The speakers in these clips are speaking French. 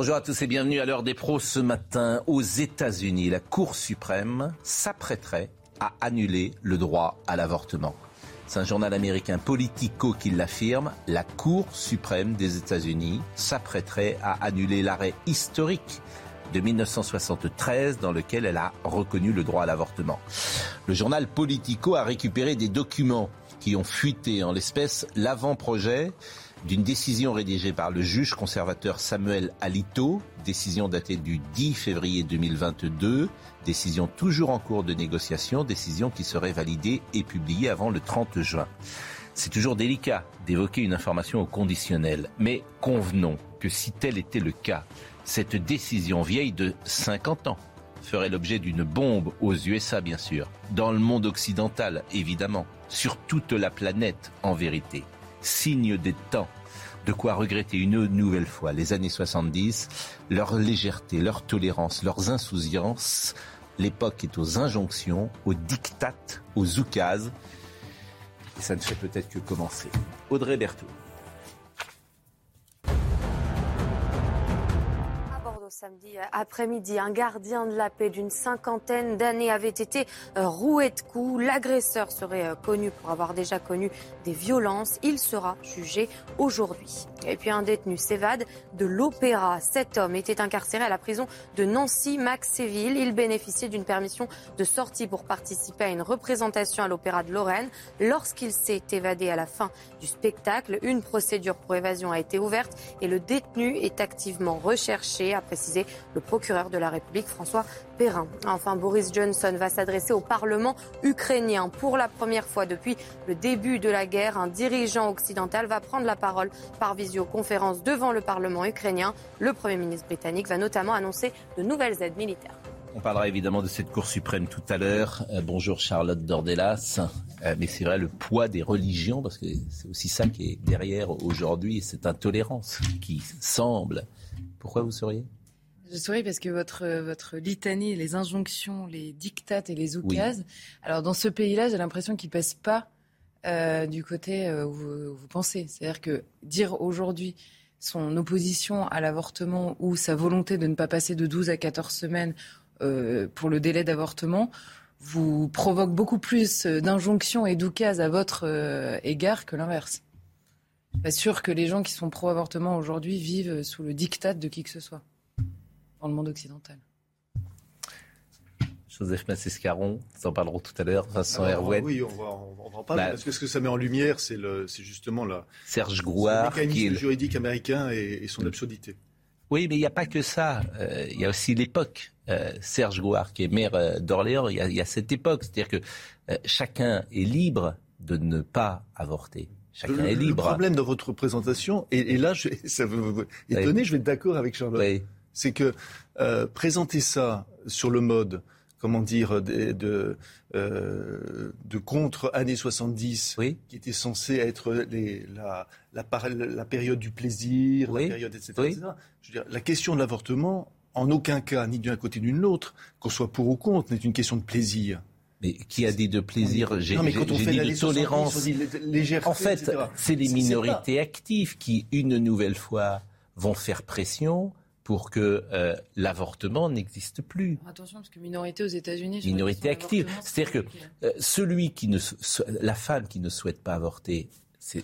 Bonjour à tous et bienvenue à l'heure des pros ce matin. Aux États-Unis, la Cour suprême s'apprêterait à annuler le droit à l'avortement. C'est un journal américain Politico qui l'affirme. La Cour suprême des États-Unis s'apprêterait à annuler l'arrêt historique de 1973 dans lequel elle a reconnu le droit à l'avortement. Le journal Politico a récupéré des documents qui ont fuité, en l'espèce l'avant-projet d'une décision rédigée par le juge conservateur Samuel Alito, décision datée du 10 février 2022, décision toujours en cours de négociation, décision qui serait validée et publiée avant le 30 juin. C'est toujours délicat d'évoquer une information au conditionnel, mais convenons que si tel était le cas, cette décision vieille de 50 ans ferait l'objet d'une bombe aux USA bien sûr, dans le monde occidental évidemment, sur toute la planète en vérité signe des temps. De quoi regretter une nouvelle fois les années 70, leur légèreté, leur tolérance, leurs insouciances. L'époque est aux injonctions, aux dictates, aux oukases. Et ça ne fait peut-être que commencer. Audrey Berthaud. Samedi après-midi, un gardien de la paix d'une cinquantaine d'années avait été roué de coups. L'agresseur serait connu pour avoir déjà connu des violences. Il sera jugé aujourd'hui. Et puis un détenu s'évade de l'Opéra. Cet homme était incarcéré à la prison de Nancy-Maxéville. Il bénéficiait d'une permission de sortie pour participer à une représentation à l'Opéra de Lorraine. Lorsqu'il s'est évadé à la fin du spectacle, une procédure pour évasion a été ouverte et le détenu est activement recherché, a précisé le procureur de la République François Perrin. Enfin, Boris Johnson va s'adresser au Parlement ukrainien. Pour la première fois depuis le début de la guerre, un dirigeant occidental va prendre la parole par visioconférence devant le Parlement ukrainien. Le Premier ministre britannique va notamment annoncer de nouvelles aides militaires. On parlera évidemment de cette Cour suprême tout à l'heure. Euh, bonjour Charlotte Dordelas. Euh, mais c'est vrai le poids des religions, parce que c'est aussi ça qui est derrière aujourd'hui, cette intolérance qui semble. Pourquoi vous seriez je souris parce que votre, votre litanie, les injonctions, les dictates et les oukases, alors dans ce pays-là, j'ai l'impression qu'ils ne pèsent pas euh, du côté où vous, vous pensez. C'est-à-dire que dire aujourd'hui son opposition à l'avortement ou sa volonté de ne pas passer de 12 à 14 semaines euh, pour le délai d'avortement vous provoque beaucoup plus d'injonctions et d'oukases à votre euh, égard que l'inverse. Je suis pas sûr que les gens qui sont pro-avortement aujourd'hui vivent sous le diktat de qui que ce soit dans le monde occidental. Joseph Massescaron, nous en parlerons tout à l'heure. Vincent Alors, Herouet. Oui, on va, on va en parler. Bah, parce que ce que ça met en lumière, c'est le- justement la, Serge le Grouard, qui est mécanisme le- juridique américain et, et son absurdité. Oui, mais il n'y a pas que ça. Euh, Il y a aussi l'époque. Euh, Serge Gouard, qui est maire euh, d'Orléans, il y, a, il y a cette époque. C'est-à-dire que euh, chacun est libre de ne pas avorter. Chacun Le, est le libre. problème dans votre présentation, et, et là, je, ça va vous étonner, je vais être d'accord avec Charlotte, Oui. C'est que euh, présenter ça sur le mode, comment dire, de, de, euh, de contre années 70, Oui. qui était censé être les, la, la, par- la période du plaisir, Oui. la période, etc. Oui. etc. Je veux dire, la question de l'avortement, en aucun cas, ni d'un côté ni de l'autre, qu'on soit pour ou contre, n'est une question de plaisir. Mais qui a dit de plaisir? J'ai dit de 70, tolérance. dit légèreté, En fait, c'est les minorités actives qui, une nouvelle fois, vont faire pression pour que euh, l'avortement n'existe plus. Attention, parce que minorité aux États-Unis. Minorité active. C'est-à-dire que euh, celui qui ne, la femme qui ne souhaite pas avorter,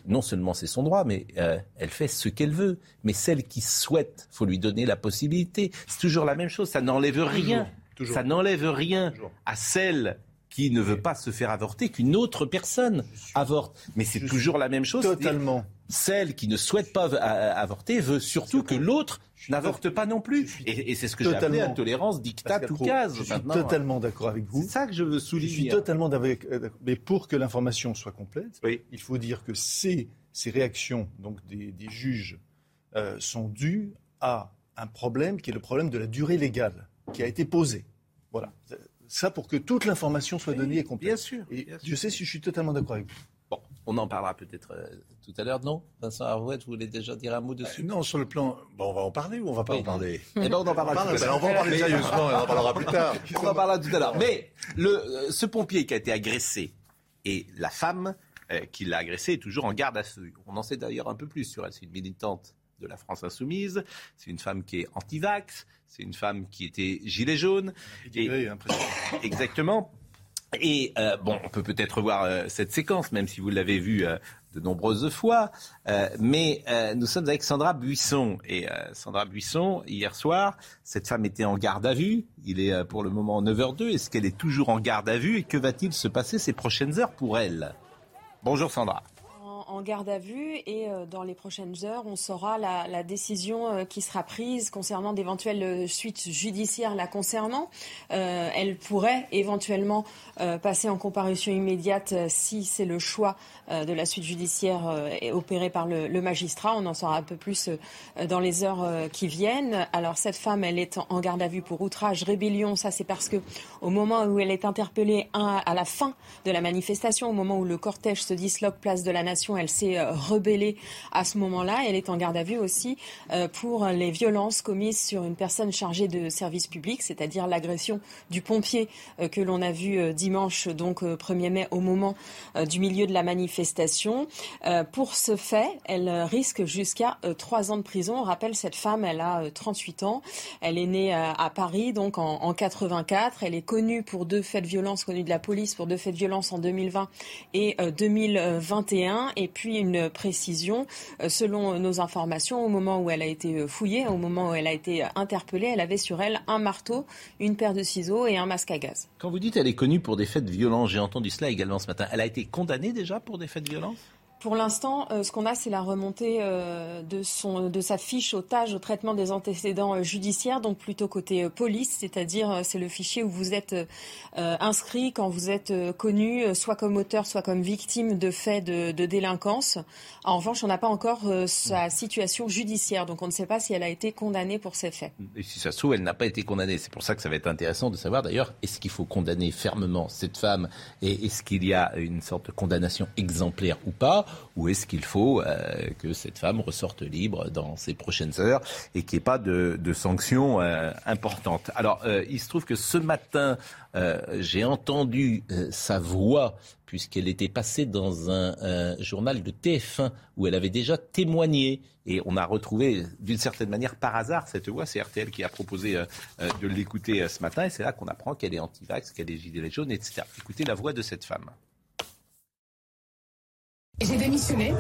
non seulement c'est son droit, mais euh, elle fait ce qu'elle veut. Mais celle qui souhaite, faut lui donner la possibilité. C'est toujours la même chose. Ça n'enlève rien. toujours. Ça n'enlève rien Toujours. à celle qui ne veut pas se faire avorter qu'une autre personne avorte. Mais c'est toujours la même chose. Totalement. Celle qui ne souhaite pas avorter veut surtout que l'autre n'avorte pas non plus. Et, et c'est ce que j'appelais totalement- intolérance, dictat ou case. Je suis totalement d'accord avec vous. C'est ça que je veux Je suis souligner. totalement d'accord. euh. Mais pour que l'information soit complète, Oui. il faut dire que ces ces réactions donc des, juges euh, sont dues à un problème qui est le problème de la durée légale qui a été posé. Voilà. Ça pour que toute l'information soit donnée et complète. Bien sûr. Et je sais si je suis totalement d'accord avec vous. On en parlera peut-être euh, tout à l'heure, non Vincent Arouette, vous voulez déjà dire un mot dessus? Euh, Non, sur le plan. Bon, on va en parler ou on va pas en parler? Eh ben, on en parlera tout à l'heure. On va en parler sérieusement et on en parlera plus tard. on en parlera tout à l'heure. Mais le, euh, ce pompier qui a été agressé et la femme qui l'a agressé est toujours en garde à vue. On en sait d'ailleurs un peu plus sur elle. C'est une militante de la France insoumise. C'est une femme qui est anti-vax. C'est une femme qui était gilet jaune. Et, exactement. Et euh, bon, on peut peut-être voir euh, cette séquence, même si vous l'avez vue euh, de nombreuses fois. mais nous sommes avec Sandra Buisson. Et Sandra Buisson, hier soir, cette femme était en garde à vue. Il est pour le moment 9h02. Est-ce qu'elle est toujours en garde à vue? Et que va-t-il se passer ces prochaines heures pour elle? Bonjour Sandra en garde à vue et euh, dans les prochaines heures, on saura la, décision euh, qui sera prise concernant d'éventuelles euh, suites judiciaires la concernant. elle pourrait éventuellement passer en comparution immédiate si c'est le choix de la suite judiciaire opérée par le, magistrat. On en saura un peu plus dans les heures qui viennent. Alors cette femme, elle est en garde à vue pour outrage, rébellion. Ça, c'est parce que au moment où elle est interpellée à la fin de la manifestation, au moment où le cortège se disloque place de la Nation, s'est euh, rebellée à ce moment-là. Elle est en garde à vue aussi euh, pour les violences commises sur une personne chargée de service public, c'est-à-dire l'agression du pompier euh, que l'on a vu dimanche, donc 1er mai, au moment du milieu de la manifestation. Pour ce fait, elle risque jusqu'à trois ans de prison. On rappelle, cette femme, elle a 38 ans. Elle est née à Paris, donc en, en 84. Elle est connue pour deux faits de violence, connue de la police pour deux faits de violence en 2020 et 2021. Et puis une précision, euh, selon nos informations, au moment où elle a été euh, fouillée, au moment où elle a été euh, interpellée, elle avait sur elle un marteau, une paire de ciseaux et un masque à gaz. Quand vous dites qu'elle est connue pour des faits de violence, j'ai entendu cela également ce matin. Elle a été condamnée déjà pour des faits de violence pour l'instant, euh, ce qu'on a, c'est la remontée euh, de, son, de sa fiche otage au traitement des antécédents euh, judiciaires, donc plutôt côté police, c'est-à-dire c'est le fichier où vous êtes inscrit quand vous êtes connu, soit comme auteur, soit comme victime de faits de, de délinquance. En revanche, on n'a pas encore sa situation judiciaire, donc on ne sait pas si elle a été condamnée pour ces faits. Et si ça se trouve, elle n'a pas été condamnée. C'est pour ça que ça va être intéressant de savoir d'ailleurs, est-ce qu'il faut condamner fermement cette femme et est-ce qu'il y a une sorte de condamnation exemplaire ou pas? Ou est-ce qu'il faut euh, que cette femme ressorte libre dans ces prochaines heures et qu'il n'y ait pas de, sanctions euh, importantes? Alors, euh, il se trouve que ce matin, j'ai entendu sa voix puisqu'elle était passée dans un, journal de TF1 où elle avait déjà témoigné. Et on a retrouvé d'une certaine manière par hasard cette voix. C'est RTL qui a proposé de l'écouter ce matin. Et c'est là qu'on apprend qu'elle est anti-vax, qu'elle est gilet jaune, etc. Écoutez la voix de cette femme. J'ai démissionné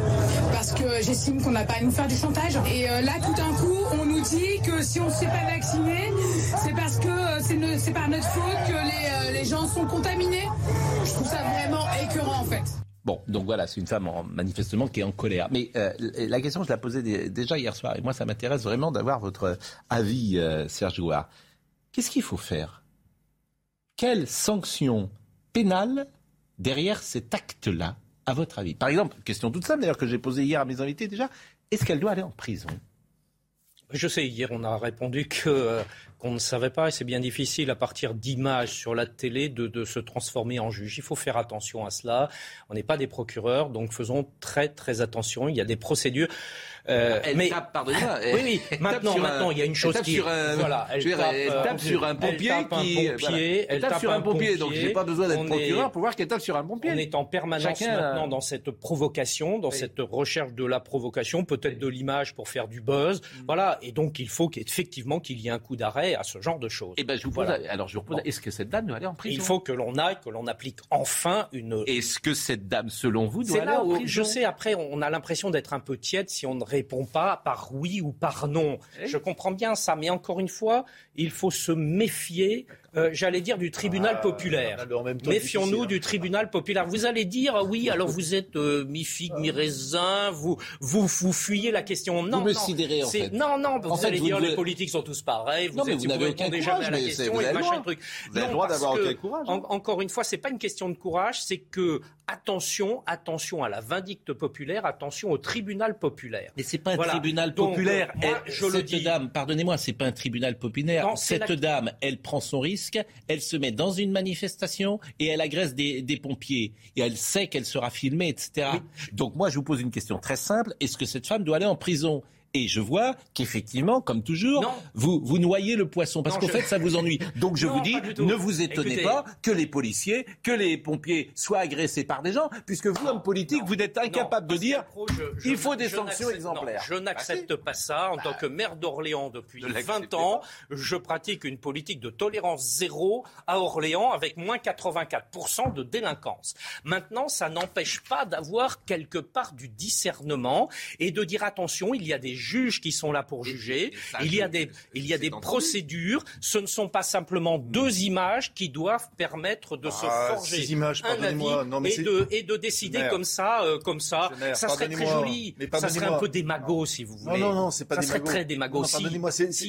parce que j'estime qu'on n'a pas à nous faire du chantage. Et euh, là, tout d'un coup, on nous dit que si on ne s'est pas vacciné, c'est parce que euh, c'est par notre faute que les, euh, les, gens sont contaminés. Je trouve ça vraiment écœurant en fait. Bon, donc voilà, c'est une femme manifestement qui est en colère. Mais la question, je la posais déjà hier soir, et moi, ça m'intéresse vraiment d'avoir votre avis, Serge Gouard. Qu'est-ce qu'il faut faire? Quelle sanction pénale derrière cet acte-là? À votre avis Par exemple, question toute simple d'ailleurs que j'ai posée hier à mes invités déjà, est-ce qu'elle doit aller en prison? Je sais, hier on a répondu euh, qu'on ne savait pas, et c'est bien difficile à partir d'images sur la télé de, de, se transformer en juge. Il faut faire attention à cela. On n'est pas des procureurs, donc faisons très très attention. Il y a des procédures. Euh, elle mais tape, pardonnez-moi. Oui, oui. Maintenant, maintenant, il y a une chose qui. Sur un, voilà, elle, tape, elle tape sur un pompier elle tape qui. Un pompier, elle, tape, sur un pompier, donc j'ai pas besoin d'être procureur pour voir qu'elle tape sur un pompier. On est en permanence maintenant dans cette provocation, dans cette recherche de la provocation, peut-être de l'image pour faire du buzz. Mm. Voilà. Et donc, il faut qu'effectivement qu'il y ait un coup d'arrêt à ce genre de choses. Eh ben, je vous pose. Alors, je vous repose. Est-ce que cette dame doit aller en prison? Il faut que l'on aille, que l'on applique enfin une. Est-ce que cette dame, selon vous, doit aller en prison? Je sais. Après, on a l'impression d'être un peu tiède si on ne répond pas par oui ou par non. Je comprends bien ça, mais encore une fois, il faut se méfier euh, j'allais dire, du tribunal Ah, populaire. Méfions-nous difficile, hein. du tribunal populaire. Vous allez dire, oui, alors vous êtes euh, mi-figue, mi-raisin, vous, vous, vous fuyez la question. Non, me non, sidérez, en fait. Non, non, vous fait, allez vous dire, devez- les politiques sont tous pareils, vous, Non, mais êtes, vous n'avez aucun courage, jamais à la question, vous et avez le machin droit. truc. Vous avez le Non, droit d'avoir aucun courage. en- encore une fois, c'est pas une question de courage, c'est que, attention, attention à la vindicte populaire, attention au tribunal populaire. Mais c'est pas un Voilà. tribunal Donc, populaire. moi, Elle- je le cette dis. dame, pardonnez-moi, c'est pas un tribunal populaire. Cette la- dame, elle prend son risque, elle se met dans une manifestation et elle agresse des, des pompiers. Et elle sait qu'elle sera filmée, etc. Donc moi, je vous pose une question très simple. Est-ce que cette femme doit aller en prison? Et je vois qu'effectivement, comme toujours, Non. vous, vous noyez le poisson parce qu'en je- fait, ça vous ennuie. Donc je Non, vous dis, ne vous étonnez Écoutez. pas que les policiers, que les pompiers soient agressés par des gens, puisque vous, homme politique, vous êtes incapable de dire Pro, je- je- il faut des sanctions exemplaires. je n'accepte pas ça. En tant que maire d'Orléans depuis Ne 20 l'acceptez ans, je pratique une politique de tolérance zéro à Orléans avec moins 84% de délinquance. Maintenant, ça n'empêche pas d'avoir quelque part du discernement et de dire attention, il y a des juges qui sont là pour juger, il y a des, il y a des procédures, ce ne sont pas simplement deux images qui doivent permettre de se Ah, forger ces images, un pardonnez-moi, avis non, mais et, de, et de décider comme ça, euh, comme ça. Ça serait très joli. mais Ça serait un peu démago, si vous Non, voulez. non, non, c'est pas ça serait très démago. Non. Pardonnez-moi, ces, Si.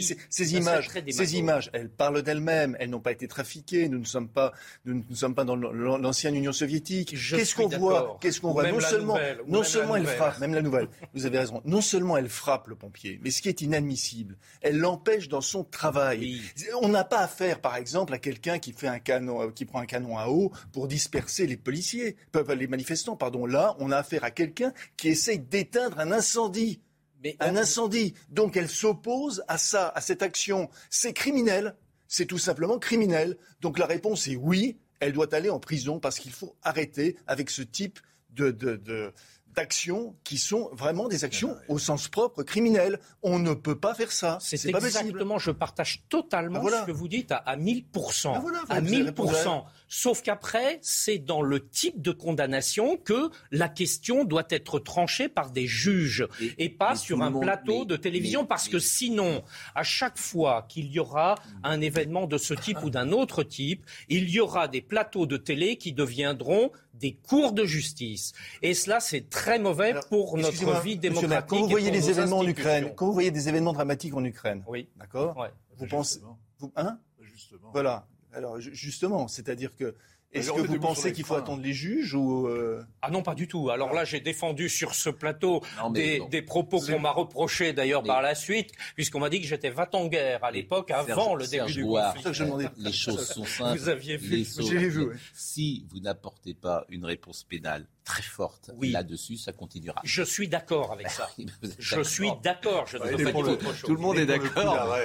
images, ces images, elles parlent d'elles-mêmes. Elles n'ont pas été trafiquées. Nous ne sommes pas, nous ne sommes pas dans l'an- l'ancienne Union soviétique. Qu'est-ce qu'on voit? Qu'est-ce qu'on voit? Non seulement, non même la seulement elle nouvelle. frappe, même la nouvelle. Vous avez raison. Non seulement elle frappe le pompier, mais ce qui est inadmissible, elle l'empêche dans son travail. On n'a pas affaire, par exemple, à quelqu'un qui fait un canon, euh, qui prend un canon à eau pour disperser les policiers, les manifestants. Pardon. Là, on a affaire à quelqu'un qui essaye d'éteindre un incendie. Mais un incendie. Donc elle s'oppose à ça, à cette action. C'est criminel. C'est tout simplement criminel. Donc la réponse est oui, elle doit aller en prison parce qu'il faut arrêter avec ce type de, de, de- d'actions qui sont vraiment des actions au sens propre criminelles. On ne peut pas faire ça. C'est C'est pas possible. exactement, je partage totalement Ben voilà. ce que vous dites à, à 1000%. Ben voilà, à vous avez répondu à 1000%. Sauf qu'après, c'est dans le type de condamnation que la question doit être tranchée par des juges et, pas sur un monde- plateau mais- de télévision mais- parce que sinon, à chaque fois qu'il y aura un événement de ce type ou d'un autre type, il y aura des plateaux de télé qui deviendront des cours de justice. Et cela, c'est très mauvais Alors, pour notre vie maire, démocratique. Quand vous et voyez pour les nos événements en. Ukraine, quand vous voyez des événements dramatiques en Ukraine, Oui. d'accord Ouais. Vous pensez, vous, hein? Justement. Voilà. Alors ju- justement, c'est-à-dire que est-ce que vous pensez qu'il faut attendre les juges ou euh, Ah non, pas du tout. Alors là, j'ai défendu sur ce plateau Non, des, propos qu'on m'a reprochés d'ailleurs Mais- par la suite, puisqu'on m'a dit que j'étais va-t-en-guerre à l'époque, avant Serge- le Serge début du Gouard, conflit. ça que je demandais. Les choses sont simples. Vous aviez vu. Les choses- J'ai vu, ouais. Si vous n'apportez pas une réponse pénale très forte Oui. là-dessus, ça continuera. Je suis d'accord avec ça. Je suis d'accord. Je ne Ouais, peux pas dire autre chose. Tout le monde est d'accord.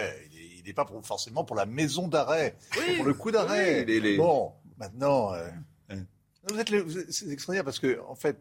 Pas pour- forcément pour la maison d'arrêt. pour le coup d'arrêt. Oui, les- les- Bon, maintenant, euh, vous êtes, êtes- c'est extraordinaire parce que, en fait,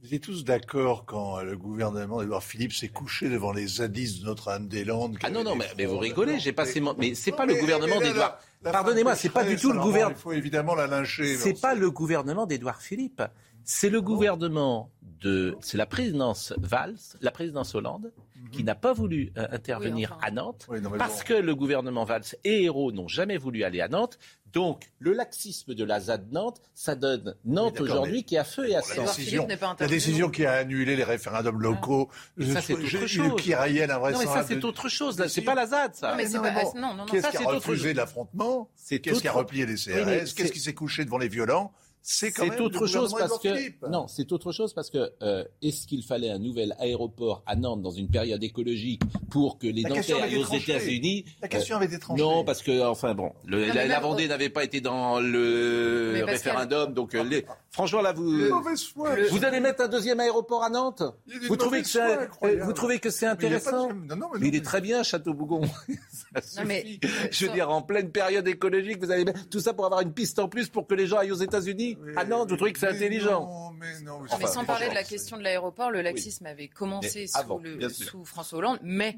vous étiez tous d'accord quand euh, le gouvernement d'Edouard Philippe s'est couché devant les zadistes de Notre-Dame-des-Landes. Ah non, non, mais, mais vous rigolez, j'ai pas mais- ces mots. Mais c'est pas le gouvernement d'Edouard. Pardonnez-moi, c'est pas du tout le gouvernement. Il faut évidemment la lyncher. C'est pas le gouvernement d'Edouard Philippe. C'est le gouvernement de. C'est la présidence Valls, la présidence Hollande, qui n'a pas voulu euh, intervenir Oui, enfin. à Nantes. Oui, non, mais Parce bon. que le gouvernement Valls et Hérault n'ont jamais voulu aller à Nantes. Donc, le laxisme de la ZAD Nantes, ça donne Nantes aujourd'hui mais- qui est à feu et à La sang. Edouard décision, la décision qui a annulé les référendums locaux, Mais ça, c'est autre chose. le piraillel Non, mais ça, c'est de- autre chose. là. C'est pas la ZAD, ça. Non, mais c'est non, pas- mais bon, ah, non, non, non, Qu'est-ce ça, qui a refusé l'affrontement? C'est Qu'est-ce qui a replié les CRS Qu'est-ce qui s'est couché devant les violents? C'est autre chose parce que non, c'est autre chose parce que euh, est-ce qu'il fallait un nouvel aéroport à Nantes dans une période écologique pour que les La avait aillent aux. États-unis La question avait été tranchée. Non, parce que enfin bon, le- Non, mais la, Vendée n'avait pas été dans le Mais référendum, donc euh, les- franchement là vous foi. vous allez mettre un deuxième aéroport à Nantes Il Vous trouvez foi vous trouvez que c'est Mais il de- intéressant Non, non, mais mais il non, est très bien. Ça mais- suffit. Je veux dire, en pleine période écologique, vous allez mettre tout ça pour avoir une piste en plus pour que les gens aillent aux États-Unis. Mais- Ah non, vous trouvez que c'est intelligent Non, mais non. mais Enfin, sans parler de la question de l'aéroport, le laxisme avait commencé sous, avant, le- bien sûr. sous François Hollande, mais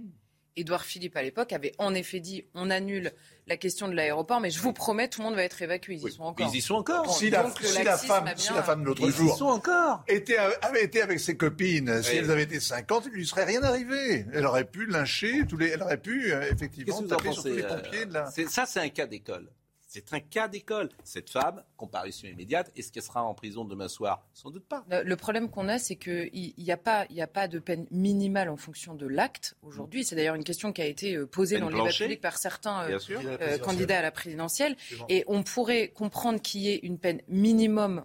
Édouard Philippe à l'époque avait en effet dit on annule la question de l'aéroport, mais je vous promets, tout le monde va être évacué. Ils y sont encore. Ils y sont encore. Si la, si femme, a si bien- la femme de l'autre jour sont encore. était, avait été avec ses copines, si elles avaient été 50, il lui serait rien arrivé. Elle aurait pu lyncher tous les, elle aurait pu euh, effectivement taper sur tous les euh, pompiers de la. c'est- Ça, c'est un cas d'école. C'est un cas d'école. Cette femme, comparution immédiate, est-ce qu'elle sera en prison demain soir? Sans doute pas. Le problème qu'on a, c'est qu'il n'y a, pas, a pas de peine minimale en fonction de l'acte aujourd'hui. C'est d'ailleurs une question qui a été euh, posée dans le débat public par certains euh, euh, candidats à la présidentielle. Et on pourrait comprendre qu'il y ait une peine minimum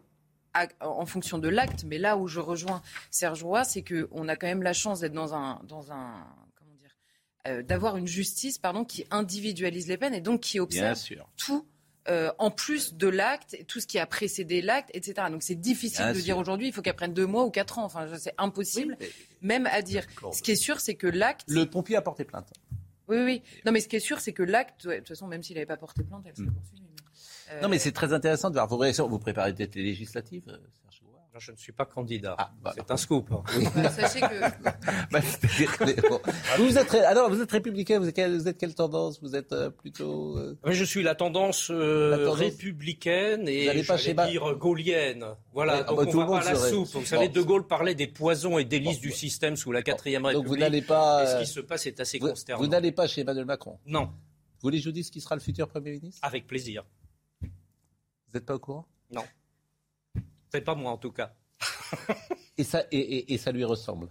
en fonction de l'acte, mais là où je rejoins Serge Roy, c'est qu'on a quand même la chance d'être dans un, dans un comment dire, d'avoir une justice pardon, qui individualise les peines et donc qui observe tout euh, en plus de l'acte, tout ce qui a précédé l'acte, etc. Donc c'est difficile de dire aujourd'hui, il faut qu'elle prenne deux mois ou quatre ans. Enfin, c'est impossible, même à dire. Ce qui est sûr, c'est que l'acte. Le pompier a porté plainte. Oui, oui. Non, mais ce qui est sûr, c'est que l'acte, de toute façon, même s'il n'avait pas porté plainte, elle serait hmm. poursuivie. Non, mais c'est très intéressant de voir vos réactions. Vous préparez des législatives, euh, je ne suis pas candidat. Ah, bah, c'est un scoop. Hein. Sachez que. Bah, vous, êtes, alors, vous êtes républicain, vous êtes, vous êtes quelle tendance? Vous êtes euh, plutôt. Euh, je suis la tendance, euh, républicaine et je vais dire gaulienne. Voilà, donc ah, bah, on va pas la soupe. Vous savez, De Gaulle parlait des poisons et délices du système sous la 4ème République. Donc vous n'allez pas. Et ce qui se passe est assez consternant. Vous n'allez pas chez Emmanuel Macron? Non. Vous voulez que je vous dise qui sera le futur Premier ministre? Avec plaisir. Vous n'êtes pas au courant? Non. C'est pas moi en tout cas. et, ça, et, ça lui ressemble.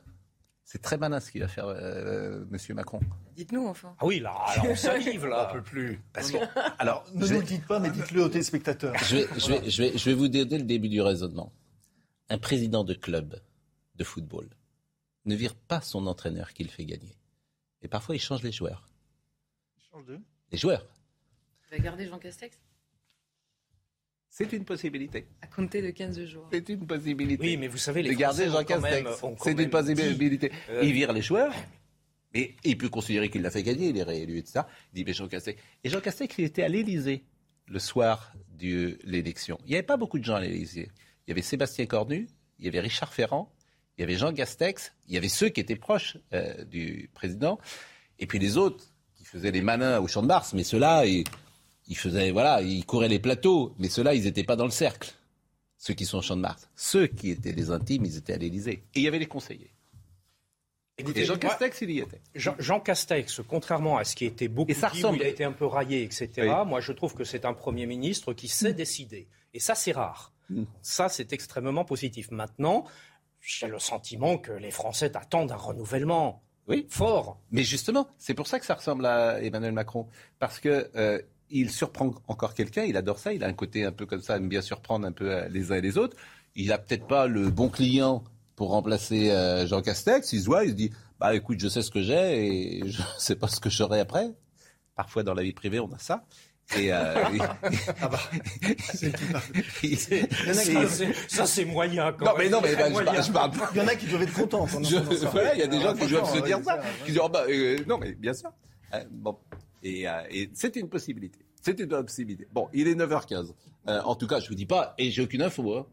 C'est très malin ce qu'il va faire, euh, Monsieur Macron. Dites-nous enfin. Ah oui, là, on salive là. On peut plus. Parce que, alors, ne nous le dites pas, mais dites-le aux téléspectateurs. Je vais, je, vais, je, vais, je vais vous dire dès le début du raisonnement. Un président de club de football ne vire pas son entraîneur qu'il fait gagner. Et parfois, il change les joueurs. Il change de? Les joueurs. Il va garder Jean Castex? C'est une possibilité. À compter de 15 jours. C'est une possibilité. Oui, mais vous savez, les de garder Jean Castex. C'est une possibilité. Euh, il vire les joueurs, mais il peut considérer qu'il l'a fait gagner, il est réélu, etc. Il dit, mais Jean Castex. Et Jean Castex, il était à l'Élysée le soir de l'élection. Il n'y avait pas beaucoup de gens à l'Élysée. Il y avait Sébastien Cornu, il y avait Richard Ferrand, il y avait Jean Castex, il y avait ceux qui étaient proches euh, du président, et puis les autres qui faisaient les malins au champ de Mars. Mais ceux-là, ils faisaient, voilà, ils couraient les plateaux, mais ceux-là, ils n'étaient pas dans le cercle. Ceux qui sont au Champ de Mars. Ceux qui étaient les intimes, ils étaient à l'Élysée. Et il y avait les conseillers. Et Jean Castex, il y était. Jean, Castex, contrairement à ce qui était beaucoup ça dit, où il a été un peu raillé, etc., moi je trouve que c'est un Premier ministre qui sait mm. décider. Et ça, c'est rare. Mm. Ça, c'est extrêmement positif. Maintenant, j'ai le sentiment que les Français attendent un renouvellement. Oui. Fort. Mais justement, c'est pour ça que ça ressemble à Emmanuel Macron. Parce que euh, il surprend encore quelqu'un, il adore ça, il a un côté un peu comme ça, aime bien surprendre un peu euh, les uns et les autres. Il n'a peut-être pas le bon client pour remplacer euh, Jean Castex, il se voit, il se dit bah écoute, je sais ce que j'ai et je ne sais pas ce que j'aurai après. Parfois dans la vie privée, on a ça. Et euh, ah bah, ça c'est moyen. Quand non mais non mais bah, je, parle, Il y en a qui doivent être contents. il y a des gens qui doivent se dire ça. Qui disent, oh, bah, non mais bien sûr. bon, euh, et, c'est une possibilité. C'est une possibilité. Bon, il est 9h15. Euh, en tout cas, je ne vous dis pas, et j'ai aucune info. Hein.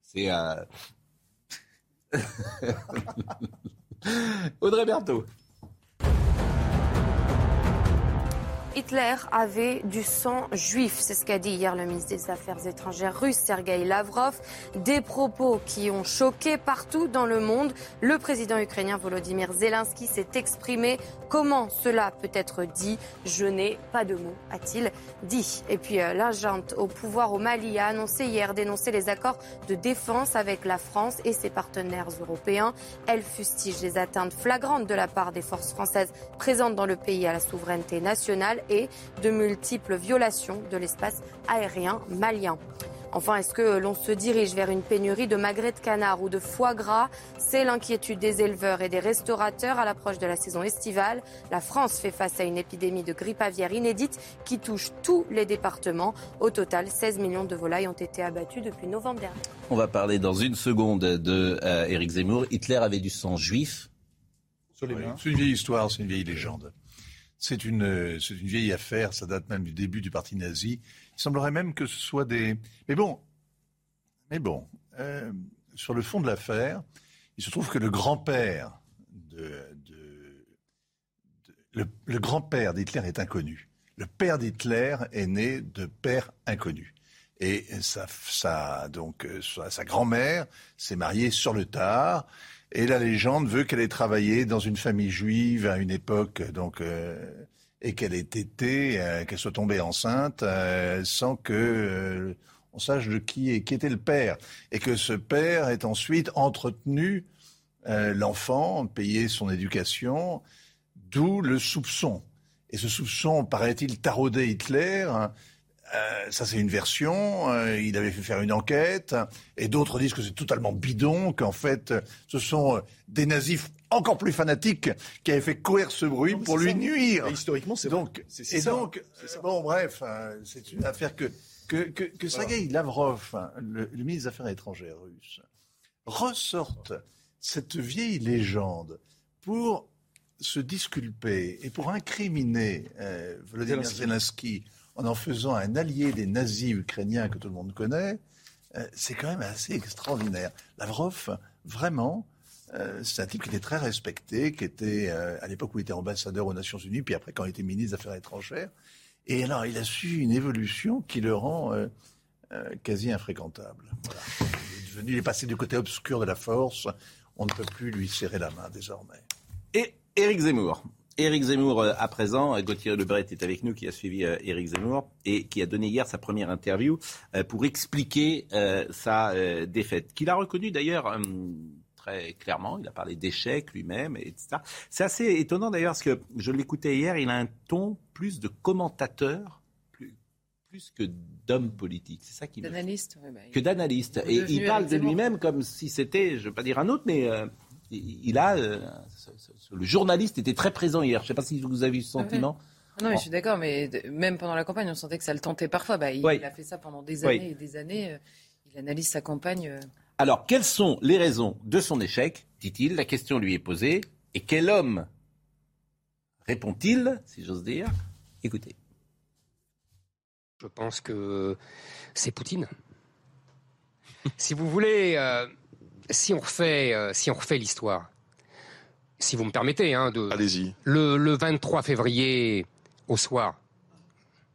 C'est. Euh... Audrey Berthaud. Hitler avait du sang juif, c'est ce qu'a dit hier le ministre des Affaires étrangères russe Sergei Lavrov. Des propos qui ont choqué partout dans le monde. Le président ukrainien Volodymyr Zelensky s'est exprimé. Comment cela peut être dit? Je n'ai pas de mots, a-t-il dit. Et puis euh, l'agente au pouvoir au Mali a annoncé hier dénoncer les accords de défense avec la France et ses partenaires européens. Elle fustige les atteintes flagrantes de la part des forces françaises présentes dans le pays à la souveraineté nationale et de multiples violations de l'espace aérien malien. Enfin, est-ce que l'on se dirige vers une pénurie de magrets de canard ou de foie gras? C'est l'inquiétude des éleveurs et des restaurateurs à l'approche de la saison estivale. La France fait face à une épidémie de grippe aviaire inédite qui touche tous les départements. Au total, 16 millions de volailles ont été abattues depuis novembre dernier. On va parler dans une seconde de euh, Zemmour. Hitler avait du sang juif. C'est une vieille histoire, c'est une vieille légende. C'est une, vieille affaire, ça date même du début du parti nazi. Il semblerait même que ce soit des... Mais bon, mais bon, euh, sur le fond de l'affaire, il se trouve que le grand-père de, le, grand-père d'Hitler est inconnu. Le père d'Hitler est né de père inconnu. Et sa, donc, sa grand-mère s'est mariée sur le tard. Et la légende veut qu'elle ait travaillé dans une famille juive à une époque donc euh, et qu'elle ait été, euh, qu'elle soit tombée enceinte euh, sans que on sache de qui, qui était le père, et que ce père ait ensuite entretenu l'enfant, payé son éducation, d'où le soupçon. Et ce soupçon, paraît-il, taraudait Hitler. Hein, euh, ça, c'est une version. Euh, il avait fait faire une enquête. Et d'autres disent que c'est totalement bidon, qu'en fait, ce sont euh, des nazis encore plus fanatiques qui avaient fait courir ce bruit pour lui nuire. historiquement, c'est donc. et donc, bon, bref, hein, c'est une affaire que que, que, que Sergei Lavrov, hein, le, ministre des Affaires étrangères russe, ressorte cette vieille légende pour se disculper et pour incriminer Vladimir Zelensky en en faisant un allié des nazis ukrainiens que tout le monde connaît, euh, c'est quand même assez extraordinaire. Lavrov, vraiment, euh, c'est un type qui était très respecté, qui était, euh, à l'époque où il était ambassadeur aux Nations Unies, puis après quand il était ministre des Affaires étrangères. Et alors, il a su une évolution qui le rend quasi infréquentable. Il est il est passé du côté obscur de la force. On ne peut plus lui serrer la main désormais. Et Éric Zemmour, Éric Zemmour euh, à présent, euh, Gauthier Lebret est avec nous qui a suivi euh, Éric Zemmour et qui a donné hier sa première interview pour expliquer sa défaite, qu'il a reconnu d'ailleurs très clairement, il a parlé d'échec lui-même, etc. C'est assez étonnant d'ailleurs parce que je l'écoutais hier, il a un ton plus de commentateur plus, que d'homme politique. C'est ça qui D'analyste, bah, Que d'analyste. Et il parle de lui-même comme si c'était, je ne veux pas dire un autre, mais il a. Euh, le journaliste était très présent hier. Je ne sais pas si vous avez eu ce sentiment. Non, mais je suis d'accord, mais même pendant la campagne, on sentait que ça le tentait parfois. Bah, il, a fait ça pendant des années et des années. Euh, il analyse sa campagne. Euh. Alors, quelles sont les raisons de son échec dit-il? La question lui est posée. Et quel homme? Répond-il, si j'ose dire Écoutez. Je pense que c'est Poutine. si vous voulez, si on refait, euh, si on refait l'histoire, si vous me permettez, hein, de. Allez-y. Le, le 23 février au soir,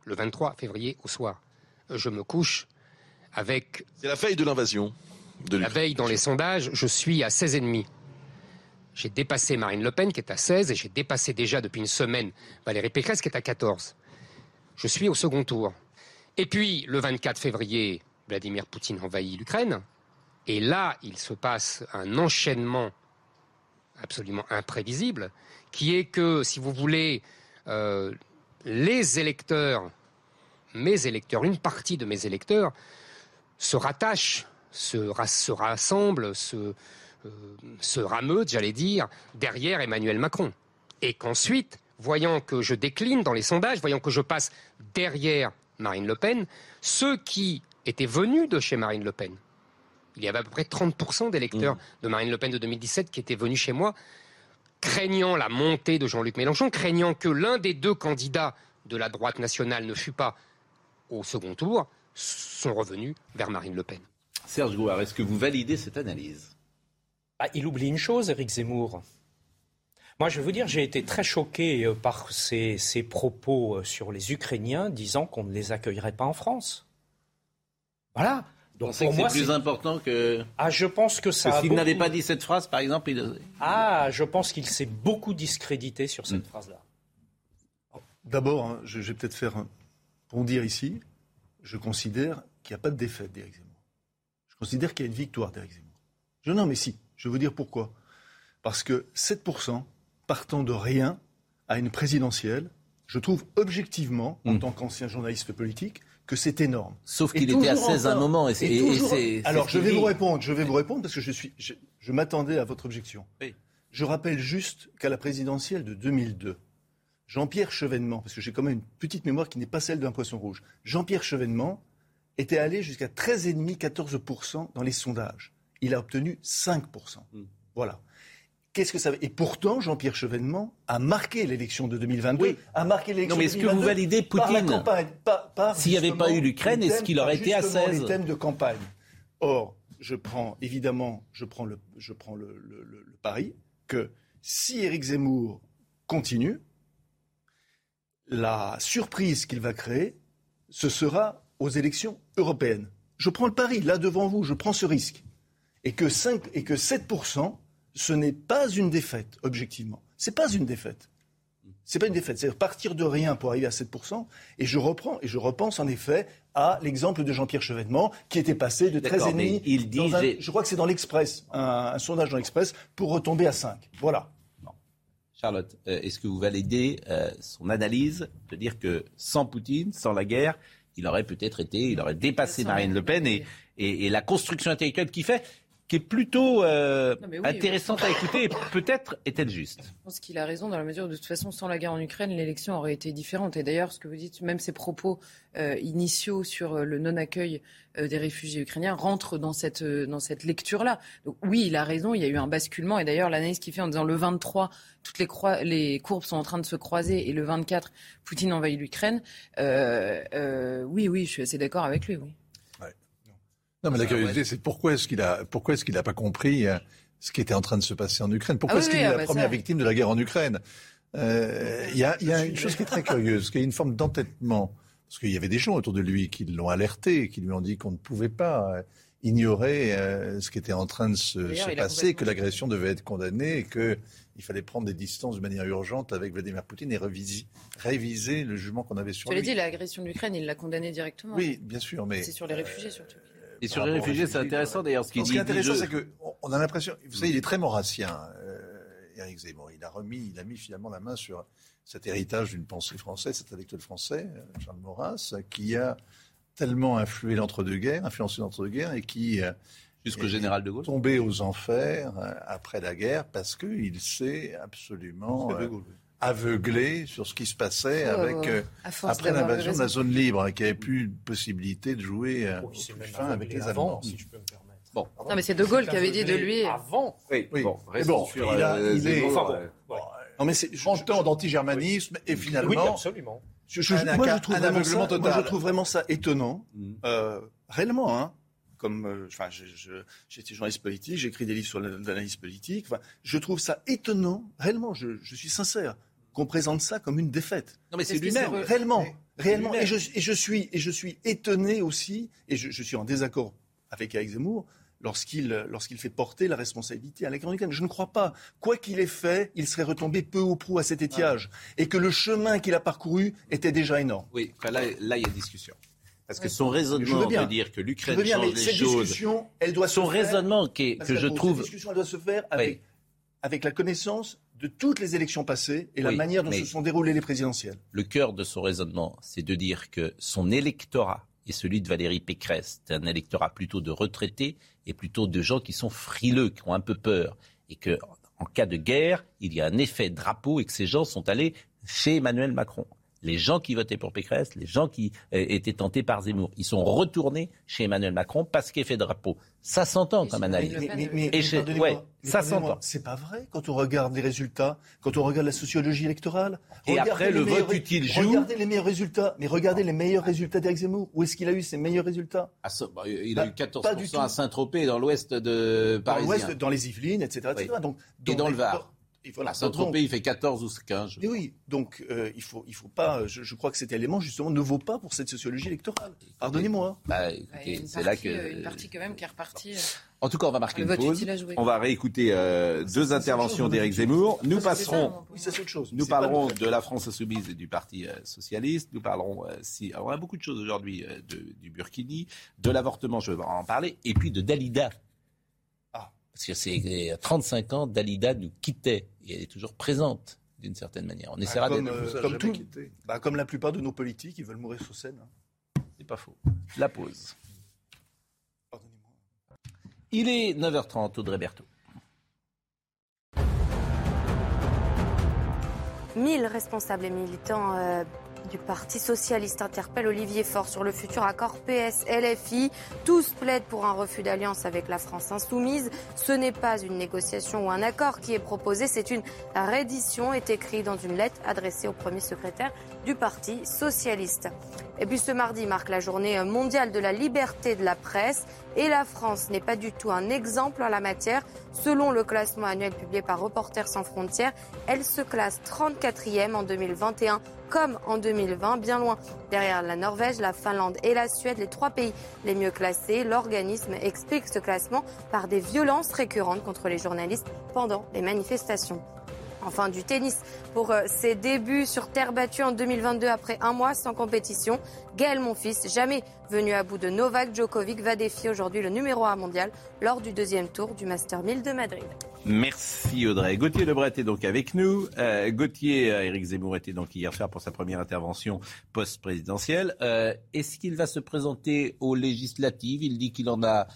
le 23 février au soir, je me couche avec. C'est la veille de l'invasion. De la veille dans les sondages, je suis à 16,5. J'ai dépassé Marine Le Pen qui est à 16 et j'ai dépassé déjà depuis une semaine Valérie Pécresse qui est à 14. Je suis au second tour. Et puis, le 24 février, Vladimir Poutine envahit l'Ukraine. Et là, il se passe un enchaînement absolument imprévisible, qui est que, si vous voulez, euh, les électeurs, mes électeurs, une partie de mes électeurs, se rattachent, se, rassemblent, se, euh, se rameutent, j'allais dire, derrière Emmanuel Macron. Et qu'ensuite, voyant que je décline dans les sondages, voyant que je passe derrière Marine Le Pen, ceux qui étaient venus de chez Marine Le Pen, il y avait à peu près 30% d'électeurs mm. de Marine Le Pen de 2017 qui étaient venus chez moi, craignant la montée de Jean-Luc Mélenchon, craignant que l'un des deux candidats de la droite nationale ne fût pas au second tour, sont revenus vers Marine Le Pen. Serge Gouard, est-ce que vous validez cette analyse? Ah, Il oublie une chose, Éric Zemmour. Moi, je veux dire, j'ai été très choqué euh, par ses, propos euh, sur les Ukrainiens disant qu'on ne les accueillerait pas en France. Voilà. Donc c'est plus important que. Ah, je pense que ça. S'il n'avait pas dit cette phrase, par exemple, il. Ah, je pense qu'il s'est beaucoup discrédité sur cette mm. phrase-là. D'abord, hein, je, vais peut-être faire un... dire ici. Je considère qu'il n'y a pas de défaite d'Éric Zemmour. Je considère qu'il y a une victoire d'Éric Zemmour. Je, non, mais si. Je vais vous dire pourquoi. Parce que 7% partant de rien à une présidentielle, je trouve objectivement, en mm. tant qu'ancien journaliste politique, que c'est énorme. Sauf qu'il était à 16 à un moment. Et, c'est, Alors, je vais vous répondre. Je vais vous répondre parce que je suis. Je, m'attendais à votre objection. Je rappelle juste qu'à la présidentielle de 2002, Jean-Pierre Chevènement, parce que j'ai quand même une petite mémoire qui n'est pas celle d'un poisson rouge, Jean-Pierre Chevènement était allé jusqu'à 13,5-14% dans les sondages. Il a obtenu 5%. Hmm. Voilà. Qu'est-ce que ça veut Et pourtant, Jean-Pierre Chevènement a marqué l'élection de 2022. A marqué l'élection. Non, mais est-ce que vous validez Poutine S'il n'y avait pas eu l'Ukraine, est-ce qu'il aurait été à 16 les thèmes de campagne. Or, je prends évidemment, je prends le, je prends le, pari que si Éric Zemmour continue, la surprise qu'il va créer, ce sera aux élections européennes. Je prends le pari, là devant vous, je prends ce risque. Et que, 5, et que 7% ce n'est pas une défaite, objectivement. Ce n'est pas une défaite. C'est pas une défaite, c'est partir de rien pour arriver à 7%. Et je reprends et je repense en effet à l'exemple de Jean-Pierre Chevènement qui était passé de 13,5. Il dit, je crois que c'est dans l'Express, un, sondage dans l'Express, pour retomber à 5. Voilà. Charlotte, euh, est-ce que vous validez euh, son analyse de dire que sans Poutine, sans la guerre, il aurait peut-être été, il aurait dépassé Marine Le Pen et, et, et la construction intellectuelle qu'il fait qui est plutôt euh, intéressante à écouter. Peut-être est-elle juste. Je pense qu'il a raison dans la mesure où de toute façon, sans la guerre en Ukraine, l'élection aurait été différente. Et d'ailleurs, ce que vous dites, même ses propos euh, initiaux sur euh, le non-accueil des réfugiés ukrainiens rentrent dans cette, dans cette lecture-là. Donc oui, il a raison, il y a eu un basculement. Et d'ailleurs, l'analyse qu'il fait en disant le 23, toutes les, les courbes sont en train de se croiser et le 24, Poutine envahit l'Ukraine. oui, oui, je suis assez d'accord avec lui, oui. Non, mais la curiosité, c'est pourquoi est-ce qu'il a, pourquoi est-ce qu'il n'a pas compris euh, ce qui était en train de se passer en Ukraine? Pourquoi ah est-ce qu'il est ah la bah première victime de la guerre en Ukraine? Euh, Il y a, y a une chose qui est très curieuse, qu'il y a une forme d'entêtement, parce qu'il y avait des gens autour de lui qui l'ont alerté, qui lui ont dit qu'on ne pouvait pas euh, ignorer ce qui était en train de se, se passer, que l'agression devait être condamnée et que il fallait prendre des distances de manière urgente avec Vladimir Poutine et réviser, réviser le jugement qu'on avait sur lui. Je l'ai dit, l'agression de l'Ukraine, il l'a condamné directement. Oui, bien sûr, mais c'est sur les réfugiés surtout. Et sur les réfugiés, c'est intéressant d'ailleurs ce qu'il dit. Ce qui est intéressant, c'est qu'on a l'impression, vous savez, il est très maurassien, Eric euh, Zemmour. Il a remis, il a mis finalement la main sur cet héritage d'une pensée française, cet intellectuel français, euh, Charles Maurras, qui a tellement influé l'entre-deux-guerres, influencé l'entre-deux-guerres et qui euh, jusqu'au général de Gaulle tombé aux enfers après la guerre parce qu'il s'est absolument aveuglé sur ce qui se passait oh, avec euh, après l'invasion de la zone libre, hein, qui avait plus une possibilité de jouer euh, fin avec les Allemands. Si je peux me permettre. Bon. Non, mais c'est De Gaulle qui avait dit de lui. Avant. Oui. oui. Bon, bon il, a, euh, il est. Enfin, bon. Non, mais c'est 30 ans d'antigermanisme et finalement. Oui, absolument. Je, je, un, moi, je trouve vraiment ça, moi, je trouve vraiment ça étonnant, mm. euh, réellement. Hein, comme, euh, enfin, j'étais journaliste politique, j'écris des livres sur l'analyse politique. Enfin, je trouve ça étonnant, réellement. Je, je suis sincère qu'on présente ça comme une défaite. Non, mais c'est lui-même. Réellement. réellement. Et, je, et, je, suis, et je suis étonné aussi, et je, je suis en désaccord avec Eric Zemmour, lorsqu'il lorsqu'il fait porter la responsabilité à la. Je ne crois pas. Quoi qu'il ait fait, il serait retombé peu ou prou à cet étiage. Et que le chemin qu'il a parcouru était déjà énorme. Oui, là, là, il y a discussion. Parce que son raisonnement de dire que l'Ukraine change les cette choses. Discussion, elle doit son se raisonnement qui que je trouve. Cette discussion, elle doit se faire avec, avec la connaissance de toutes les élections passées et la manière dont se sont déroulées les présidentielles. Le cœur de son raisonnement, c'est de dire que son électorat et celui de Valérie Pécresse, c'est un électorat plutôt de retraités et plutôt de gens qui sont frileux, qui ont un peu peur, et que en cas de guerre, il y a un effet drapeau et que ces gens sont allés chez Emmanuel Macron les gens qui votaient pour Pécresse, les gens qui euh, étaient tentés par Zemmour, ils sont retournés chez Emmanuel Macron parce qu'il fait drapeau. Ça s'entend comme analyse. Mais, mais, mais, ouais, ça s'entend. C'est pas vrai quand on regarde les résultats, quand on regarde la sociologie électorale? Et après le vote utile joue. Regardez les meilleurs résultats, mais regardez les meilleurs résultats d'Éric Zemmour. Où est-ce qu'il a eu ses meilleurs résultats? Ah, bah, Il a eu 14% à Saint-Tropez, dans l'ouest de Paris. Dans l'ouest, dans les Yvelines, etc. Donc, et dans le Var. Et voilà. Il fait 14 ou 15. Mais oui, donc euh, il faut, il faut pas. Je, crois que cet élément justement ne vaut pas pour cette sociologie électorale. Pardonnez-moi. Bah, c'est là que euh, une partie quand même qui est repartie. Euh, en tout cas, on va marquer une pause. On va réécouter deux interventions d'Éric Zemmour. Nous passerons. chose. Nous parlerons de la France insoumise et du Parti socialiste. Nous parlerons si. on a beaucoup de choses aujourd'hui du Burkini, de l'avortement. Je vais en parler, et puis de Dalida parce que c'est 35 ans, Dalida nous quittait et elle est toujours présente d'une certaine manière. On essaiera comme, euh, comme, tout, bah, comme la plupart de nos politiques, ils veulent mourir sur scène. Hein. C'est pas faux. La pause. Il est 9h30, Audrey Berthaud. 1000 responsables et militants euh, du Parti socialiste interpelle Olivier Faure sur le futur accord PS-LFI. Tous plaident pour un refus d'alliance avec la France insoumise. Ce n'est pas une négociation ou un accord qui est proposé, c'est une reddition, est écrit dans une lettre adressée au premier secrétaire du Parti socialiste. Et puis ce mardi marque la journée mondiale de la liberté de la presse et la France n'est pas du tout un exemple en la matière. Selon le classement annuel publié par Reporters sans frontières, elle se classe 34e en 2021 comme en 2020, bien loin derrière la Norvège, la Finlande et la Suède, les trois pays les mieux classés. L'organisme explique ce classement par des violences récurrentes contre les journalistes pendant les manifestations. Enfin, du tennis pour euh, ses débuts sur terre battue en 2022 après un mois sans compétition. Gaël Monfils, jamais venu à bout de Novak Djokovic, va défier aujourd'hui le numéro 1 mondial lors du deuxième tour du Master 1000 de Madrid. Merci Audrey. Gauthier Lebret est donc avec nous. Euh, Gauthier, euh, Éric Zemmour était donc hier soir pour sa première intervention post-présidentielle. Euh, Est-ce qu'il va se présenter aux législatives? Il dit qu'il en a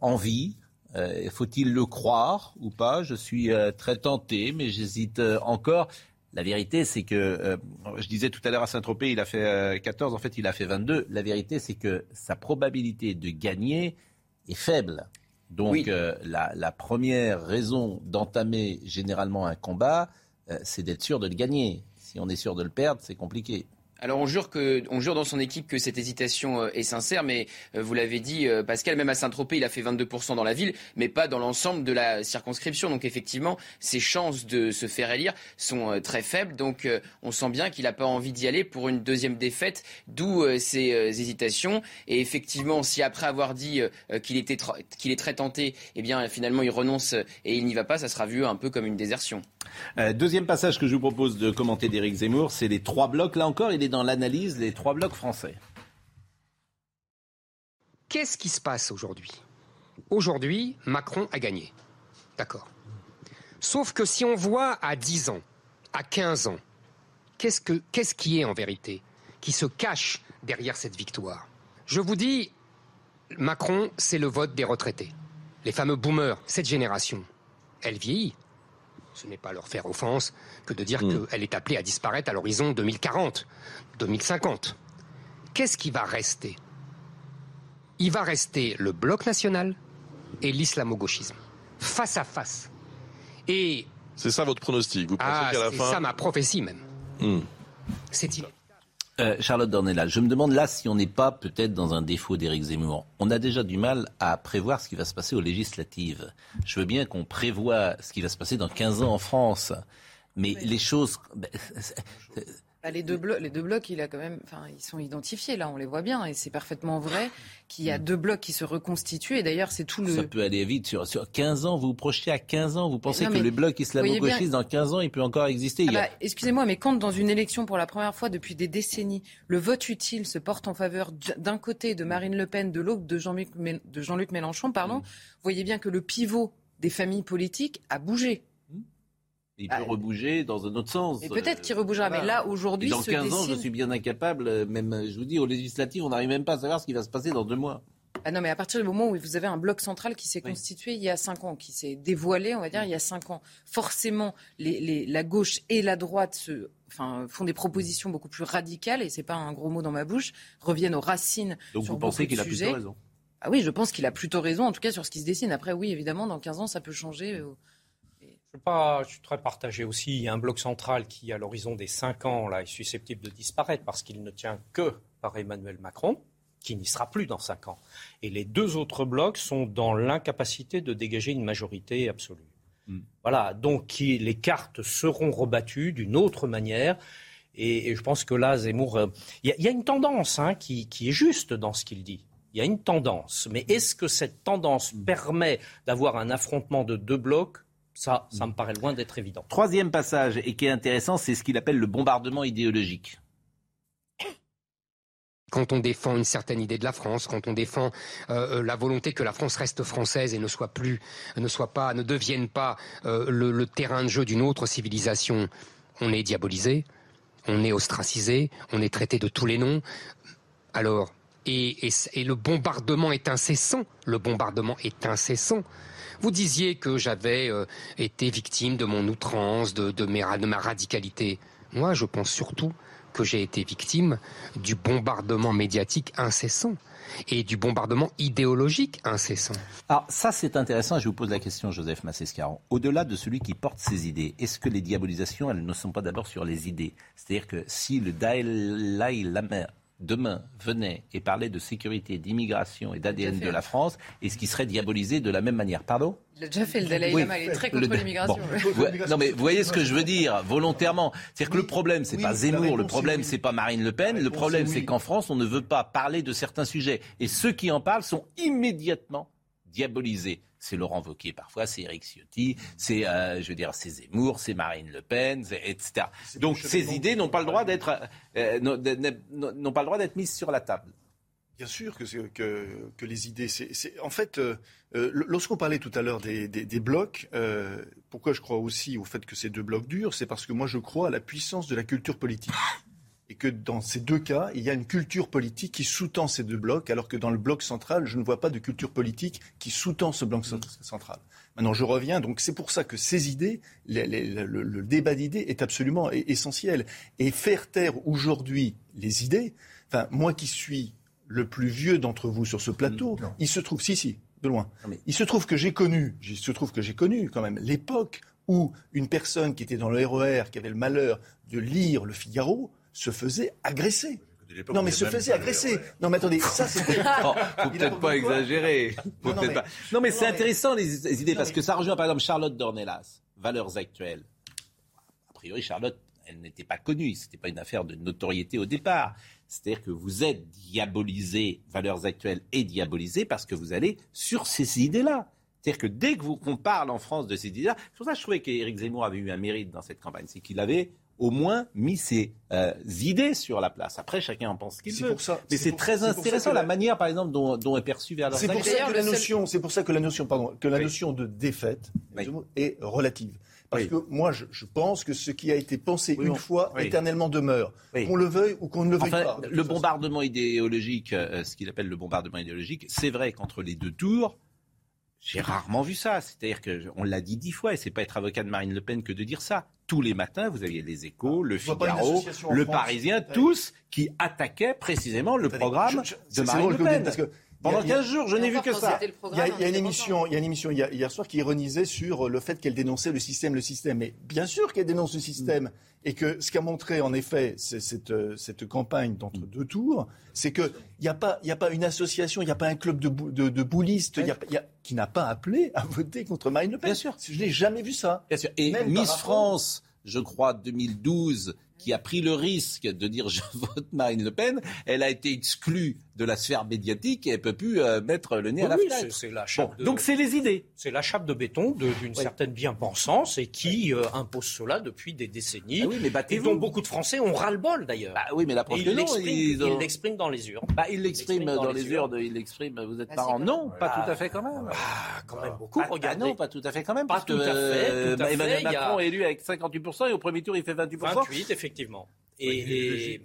envie. Euh, Faut-il le croire ou pas? Je suis euh, très tenté, mais j'hésite euh, encore. La vérité, c'est que, je disais tout à l'heure à Saint-Tropez, il a fait euh, 14, en fait il a fait 22. La vérité, c'est que sa probabilité de gagner est faible. Donc Oui. la, la première raison d'entamer généralement un combat, c'est d'être sûr de le gagner. Si on est sûr de le perdre, c'est compliqué. Alors on jure que, on jure dans son équipe que cette hésitation euh, est sincère, mais euh, vous l'avez dit, euh, Pascal, même à Saint-Tropez, il a fait 22% dans la ville, mais pas dans l'ensemble de la circonscription. Donc effectivement, ses chances de se faire élire sont très faibles. Donc on sent bien qu'il n'a pas envie d'y aller pour une deuxième défaite, d'où ces hésitations. Et effectivement, si après avoir dit qu'il était qu'il est très tenté, eh bien finalement il renonce et il n'y va pas, ça sera vu un peu comme une désertion. Euh, deuxième passage que je vous propose de commenter d'Éric Zemmour, c'est les trois blocs. Là encore, il est dans l'analyse, les trois blocs français. Qu'est-ce qui se passe aujourd'hui? Aujourd'hui, Macron a gagné. D'accord. Sauf que si on voit à 10 ans, à 15 ans, qu'est-ce, que, qu'est-ce qui est en vérité qui se cache derrière cette victoire? Je vous dis, Macron, c'est le vote des retraités. Les fameux boomers, cette génération, elle vieillit. Ce n'est pas leur faire offense que de dire qu'elle est appelée à disparaître à l'horizon 2040, 2050. Qu'est-ce qui va rester? Il va rester le bloc national et l'islamo-gauchisme, face à face. Et C'est ça votre pronostic? Vous pensez ah, qu'à la c'est ça ma prophétie même. Hmm. C'est inévitable. Euh, Charlotte Dornelas, je me demande là si on n'est pas peut-être dans un défaut d'Éric Zemmour. On a déjà du mal à prévoir ce qui va se passer aux législatives. Je veux bien qu'on prévoit ce qui va se passer dans 15 ans en France. Mais les choses... Bah, les, deux blocs, les deux blocs, il a quand même, enfin, ils sont identifiés là, on les voit bien, et c'est parfaitement vrai qu'il y a deux blocs qui se reconstituent. Et d'ailleurs, c'est tout le. Ça peut aller vite. Sur, sur 15 ans, vous vous projetez à 15 ans, vous pensez non, que le bloc islamo-gauchiste, bien- dans 15 ans, il peut encore exister Ah a- bah, Excusez-moi, mais quand dans une élection pour la première fois depuis des décennies, le vote utile se porte en faveur d'un côté de Marine Le Pen, de l'autre de Jean-Luc Mélenchon, pardon, vous voyez bien que le pivot des familles politiques a bougé. Il peut rebouger dans un autre sens. Et peut-être qu'il rebougera, voilà. mais là aujourd'hui, dans se 15 ans, je suis bien incapable, euh, même, je vous dis, aux législatives, on n'arrive même pas à savoir ce qui va se passer dans deux mois. Ah non, mais à partir du moment où vous avez un bloc central qui s'est Oui. constitué il y a cinq ans, qui s'est dévoilé, on va dire, il y a cinq ans, forcément, les, les- la gauche et la droite se, enfin, font des propositions beaucoup plus radicales, et c'est pas un gros mot dans ma bouche, reviennent aux racines. Donc sur vous pensez qu'il a plutôt raison? Ah oui, je pense qu'il a plutôt raison, en tout cas sur ce qui se dessine. Après, oui, évidemment, dans 15 ans, ça peut changer. euh, Je, suis pas, je suis très partagé aussi. Il y a un bloc central qui, à l'horizon des 5 ans, là, est susceptible de disparaître parce qu'il ne tient que par Emmanuel Macron, qui n'y sera plus dans 5 ans. Et les deux autres blocs sont dans l'incapacité de dégager une majorité absolue. Voilà, donc qui- les cartes seront rebattues d'une autre manière. Et, et je pense que là, Zemmour, euh, il y, a- il y a une tendance hein, qui, qui est juste dans ce qu'il dit. Il y a une tendance. Mais est-ce que cette tendance permet d'avoir un affrontement de deux blocs Ça, ça me paraît loin d'être évident. Troisième passage, et qui est intéressant, c'est ce qu'il appelle le bombardement idéologique. Quand on défend une certaine idée de la France, quand on défend euh, euh, la volonté que la France reste française et ne soit plus, ne soit pas, ne devienne pas euh, le, le terrain de jeu d'une autre civilisation, on est diabolisé, on est ostracisé, on est traité de tous les noms. Alors, et, et, et le bombardement est incessant. Le bombardement est incessant. Vous disiez que j'avais euh, été victime de mon outrance, de, de, ma radicalité. Moi, je pense surtout que j'ai été victime du bombardement médiatique incessant et du bombardement idéologique incessant. Alors ça c'est intéressant, je vous pose la question Joseph Massescaron. Au-delà de celui qui porte ses idées, est-ce que les diabolisations, elles ne sont pas d'abord sur les idées? C'est-à-dire que si le Dalai Lama demain venait et parlait de sécurité, d'immigration et d'ADN de la France, est-ce qu'il serait diabolisé de la même manière Pardon? Il a déjà fait le Dalai Oui. Lama, il est très contre l'immigration. Bon. Ouais, non mais vous voyez ce que je veux dire volontairement. C'est-à-dire que le problème c'est Oui, pas Zemmour, le problème c'est pas Marine Le Pen, le problème c'est qu'en France on ne veut pas parler de certains sujets et ceux qui en parlent sont immédiatement diabolisé. C'est Laurent Wauquiez parfois, c'est Eric Ciotti, c'est, euh, je veux dire, c'est Zemmour, c'est Marine Le Pen, etc. Donc ces idées n'ont pas le droit d'être, euh, n'ont pas le droit d'être mises sur la table. Bien sûr que, que, que les idées. C'est, en fait, euh, lorsqu'on parlait tout à l'heure des, des, blocs, pourquoi je crois aussi au fait que ces deux blocs durent, c'est parce que moi je crois à la puissance de la culture politique et que dans ces deux cas, il y a une culture politique qui sous-tend ces deux blocs, alors que dans le bloc central, je ne vois pas de culture politique qui sous-tend ce bloc central. Maintenant, je reviens, donc c'est pour ça que ces idées, le, débat d'idées est absolument essentiel. Et faire taire aujourd'hui les idées, enfin, moi qui suis le plus vieux d'entre vous sur ce plateau, il se trouve, si, si, de loin, il se trouve que j'ai connu, il se trouve que j'ai connu quand même l'époque où une personne qui était dans le RER, qui avait le malheur de lire le Figaro, se faisait agresser. Non, mais se faisait agresser. Non, mais attendez, ça c'est. faut peut-être pas exagérer. non, mais, c'est intéressant les, idées parce que ça rejoint par exemple Charlotte Dornelas, valeurs actuelles. A priori, Charlotte, elle n'était pas connue. C'était pas une affaire de notoriété au départ. C'est-à-dire que vous êtes diabolisé, valeurs actuelles et diabolisé parce que vous allez sur ces idées-là. C'est-à-dire que dès que vous qu'on parle en France de ces idées-là, c'est pour ça que je trouvais qu'Éric Zemmour avait eu un mérite dans cette campagne, c'est qu'il avait au moins mis ses euh, idées sur la place. Après, chacun en pense ce qu'il veut. Mais c'est très intéressant la, manière, par exemple, dont, est perçue vers C'est pour ça que la notion, c'est pour ça que la notion, pardon, que la notion de défaite est relative. Parce que moi, je, pense que ce qui a été pensé une fois éternellement demeure, qu'on le veuille ou qu'on ne le veuille pas. Le bombardement idéologique, euh, ce qu'il appelle le bombardement idéologique, c'est vrai qu'entre les deux tours, j'ai rarement vu ça. C'est-à-dire qu'on l'a dit dix fois, et c'est pas être avocat de Marine Le Pen que de dire ça. Tous les matins, vous aviez les échos, le Figaro, le Parisien, tous qui attaquaient précisément le programme de Marine Le Pen. Parce que pendant 15 jours, je n'ai vu que ça. Il y a, une émission, il y a une émission hier soir qui ironisait sur le fait qu'elle dénonçait le système, le système. Mais bien sûr qu'elle dénonce le système. Et que ce qu'a montré, en effet, cette, cette campagne d'entre deux tours, c'est qu'il n'y a, pas, a pas une association, il n'y a pas un club de, de, de boulistes y a, qui n'a pas appelé à voter contre Marine Le Pen. Bien sûr. Je n'ai jamais vu ça. Bien sûr. Et Miss France, je crois, 2012, qui a pris le risque de dire je vote Marine Le Pen, elle a été exclue de la sphère médiatique et elle peut plus euh, mettre le nez à la oui, C'est la chape Donc c'est les idées. C'est la chape de béton d'une certaine bien-pensance et qui euh, impose cela depuis des décennies. Ah oui, mais et dont beaucoup de Français ont ras-le-bol d'ailleurs. Bah oui, mais la preuve ils l'expriment dans les urnes. Bah, ils l'expriment dans, les urnes, ils l'expriment. Vous êtes ah, parents Non, pas tout à fait quand même. Ah, quand même beaucoup. Regardez. non, pas tout à fait quand même. Pas tout à fait. Tout à Emmanuel Macron est élu avec 58% et au premier tour il fait 28%. 28 effectivement. Et,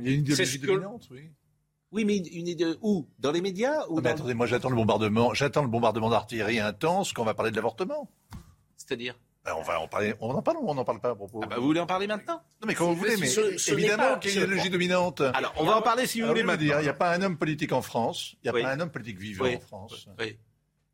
il y a une idéologie dominante, oui. Oui, mais une idée où? Dans les médias ou ah, Attendez, moi j'attends le bombardement, j'attends le bombardement d'artillerie intense quand on va parler de l'avortement. C'est-à-dire? Ben, on va en parler. On en parle ou on n'en parle pas à propos? Ah bah, Vous voulez en parler maintenant? Non, mais quand vous voulez, mais évidemment qu'il y a une idéologie dominante. Alors, on va en parler si vous voulez. Il n'y a pas un homme politique en France, il n'y a pas un homme politique vivant en France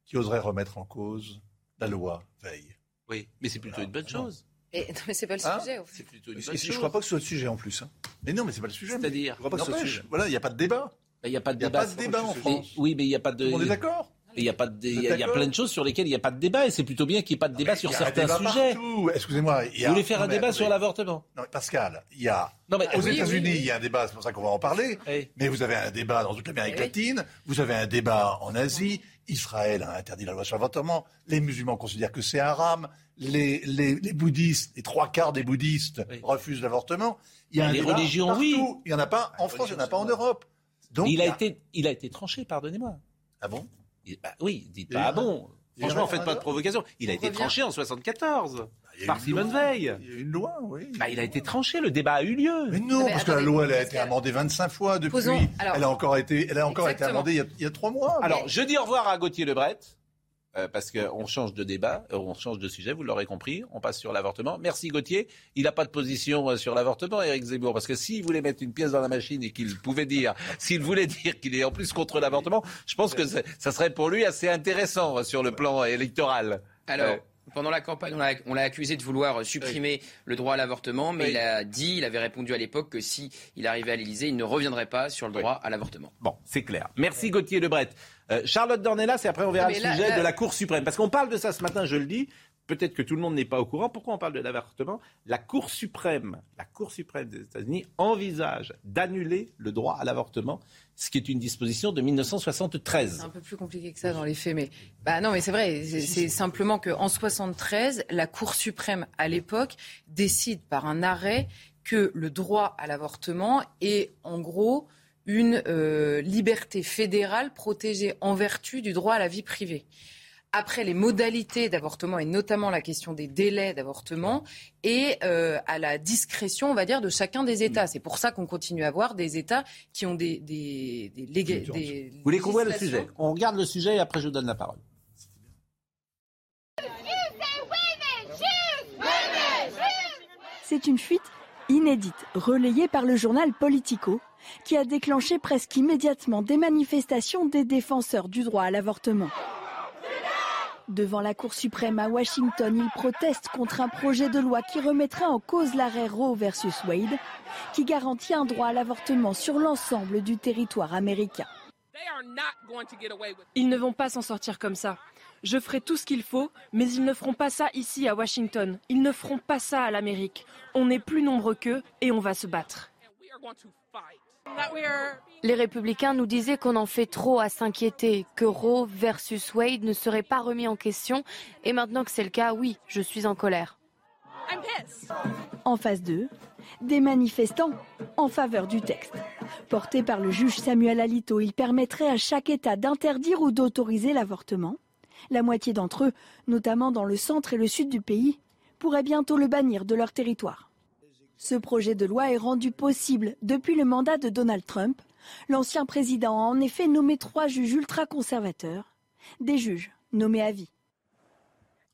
qui oserait remettre en cause la loi Veille. Oui, mais c'est plutôt une bonne chose. Et, non, mais c'est pas le hein sujet. C'est plutôt une Je crois pas que ce soit le sujet en plus. Hein. Mais non, mais c'est pas le sujet. C'est-à-dire Je crois pas que ce soit le sujet. Voilà, il n'y a pas de débat. Il n'y a pas de débat. Il n'y a pas de débat en France. oui, mais il n'y a pas de. On est d'accord il y a pas de, il y, a plein de choses sur lesquelles il n'y a pas de débat et c'est plutôt bien qu'il n'y ait pas de débat sur certains sujets. Excusez-moi. Vous voulez faire un débat sur l'avortement Non, Pascal, il y a non, mais, aux États-Unis, il y a un débat, c'est pour ça qu'on va en parler. Mais vous avez un débat dans toute l'Amérique latine, vous avez un débat en Asie. Israël a interdit la loi sur l'avortement. Les musulmans considèrent que c'est haram les, les, les, bouddhistes, les trois quarts des bouddhistes refusent l'avortement. Il y a les religions, oui. Il n'y en a pas en France, il n'y en a pas en Europe. Donc, il, a été, il a été tranché, pardonnez-moi. Ah bon? Bah, Oui, dites pas ah bon. Franchement, faites pas de provocation. Il a été tranché en 74 bah, par Simone Veil. Il y a une loi, oui. Bah, il a été tranché, le débat a eu lieu. Mais non, parce que la loi, elle a été amendée 25 fois depuis. elle a encore été, elle a encore été amendée il y, a, trois mois. Alors, je dis au revoir à Gauthier Lebret. Euh, parce qu'on change de débat, euh, on change de sujet, vous l'aurez compris, on passe sur l'avortement. Merci Gauthier. Il n'a pas de position euh, sur l'avortement, Éric Zemmour, parce que s'il voulait mettre une pièce dans la machine et qu'il pouvait dire, s'il voulait dire qu'il est en plus contre l'avortement, je pense que ça serait pour lui assez intéressant sur le plan électoral. Alors, pendant la campagne, on l'a accusé de vouloir supprimer le droit à l'avortement, mais il a dit, il avait répondu à l'époque que si il arrivait à l'Élysée, il ne reviendrait pas sur le droit à l'avortement. Bon, c'est clair. Merci Gauthier Lebret. Euh, Charlotte Dornelas, et après on verra le sujet de la Cour suprême. Parce qu'on parle de ça ce matin, je le dis, peut-être que tout le monde n'est pas au courant. Pourquoi on parle de l'avortement? La Cour suprême, la Cour suprême des États-Unis envisage d'annuler le droit à l'avortement, ce qui est une disposition de 1973. C'est un peu plus compliqué que ça dans les faits, mais bah non, mais c'est vrai. C'est simplement qu'en 73, la Cour suprême à l'époque décide par un arrêt que le droit à l'avortement est en gros une euh, liberté fédérale protégée en vertu du droit à la vie privée. Après, les modalités d'avortement, et notamment la question des délais d'avortement, et euh, à la discrétion, on va dire, de chacun des États. C'est pour ça qu'on continue à avoir des États qui ont des, des, des, Vous voulez qu'on voit le sujet? On regarde le sujet et après je vous donne la parole. C'est une fuite inédite, relayée par le journal Politico, qui a déclenché presque immédiatement des manifestations des défenseurs du droit à l'avortement. Devant la Cour suprême à Washington, ils protestent contre un projet de loi qui remettrait en cause l'arrêt Roe versus Wade, qui garantit un droit à l'avortement sur l'ensemble du territoire américain. Ils ne vont pas s'en sortir comme ça. Je ferai tout ce qu'il faut, mais ils ne feront pas ça ici à Washington. Ils ne feront pas ça à l'Amérique. On est plus nombreux qu'eux et on va se battre. Les républicains nous disaient qu'on en fait trop à s'inquiéter, que Roe versus Wade ne serait pas remis en question. Et maintenant que c'est le cas, oui, je suis en colère. En phase 2, des manifestants en faveur du texte. Porté par le juge Samuel Alito, il permettrait à chaque État d'interdire ou d'autoriser l'avortement. La moitié d'entre eux, notamment dans le centre et le sud du pays, pourraient bientôt le bannir de leur territoire. Ce projet de loi est rendu possible depuis le mandat de Donald Trump. L'ancien président a en effet nommé trois juges ultra-conservateurs, des juges nommés à vie.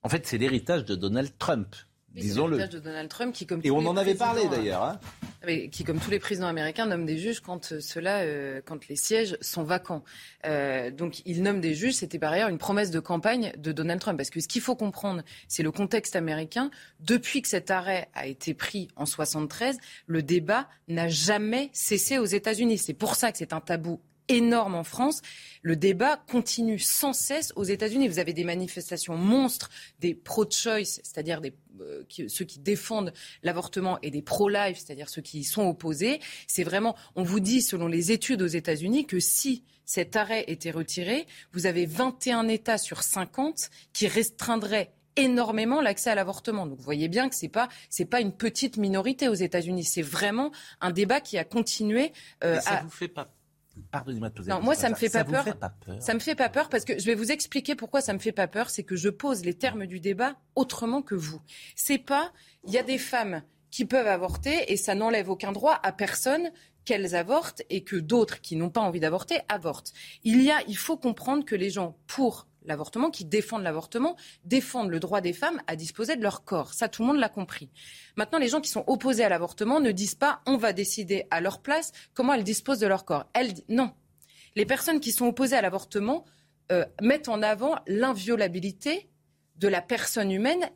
En fait, c'est l'héritage de Donald Trump disons-le. de Donald Trump qui, comme et on en avait parlé d'ailleurs. Hein. Euh, qui, comme tous les présidents américains, nomme des juges quand euh, cela, euh, quand les sièges sont vacants. donc, il nomme des juges. C'était par ailleurs une promesse de campagne de Donald Trump, parce que ce qu'il faut comprendre, c'est le contexte américain. Depuis que cet arrêt a été pris en 73, le débat n'a jamais cessé aux États-Unis. C'est pour ça que c'est un tabou énorme en France. Le débat continue sans cesse aux États-Unis. Vous avez des manifestations monstres, des pro-choice, c'est-à-dire euh, ceux qui défendent l'avortement, et des pro-life, c'est-à-dire ceux qui y sont opposés. C'est vraiment, on vous dit, selon les études aux États-Unis, que si cet arrêt était retiré, vous avez 21 États sur 50 qui restreindraient énormément l'accès à l'avortement. Donc vous voyez bien que c'est pas c'est pas une petite minorité aux États-Unis. C'est vraiment un débat qui a continué. Euh, ça vous fait pas Pardonnez-moi de poser Non, moi ça me fait pas, peur. Ça me fait pas peur parce que je vais vous expliquer pourquoi ça me fait pas peur. C'est que je pose les termes du débat autrement que vous. C'est pas, il y a des femmes qui peuvent avorter et ça n'enlève aucun droit à personne qu'elles avortent et que d'autres qui n'ont pas envie d'avorter avortent. Il y a, il faut comprendre que les gens pour l'avortement, qui défendent l'avortement, défendent le droit des femmes à disposer de leur corps. Ça, tout le monde l'a compris. Maintenant, les gens qui sont opposés à l'avortement ne disent pas on va décider à leur place comment elles disposent de leur corps. Elles, non. Les personnes qui sont opposées à l'avortement euh, mettent en avant l'inviolabilité de la personne humaine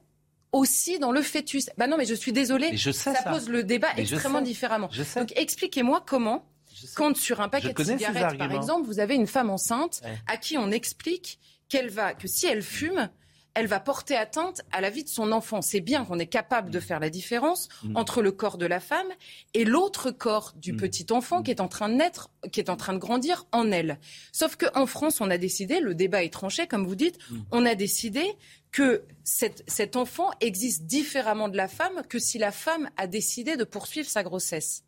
aussi dans le fœtus. Bah non, mais je suis désolée, ça, pose le débat extrêmement différemment. Donc expliquez-moi comment, quand sur un paquet de cigarettes, par exemple, vous avez une femme enceinte à qui on explique qu'elle va, que si elle fume, elle va porter atteinte à la vie de son enfant. C'est bien qu'on est capable de faire la différence mm. entre le corps de la femme et l'autre corps du mm. petit enfant qui est en train de naître, qui est en train de grandir en elle. Sauf qu'en France, on a décidé, le débat est tranché, comme vous dites, mm. on a décidé que cet enfant existe différemment de la femme que si la femme a décidé de poursuivre sa grossesse.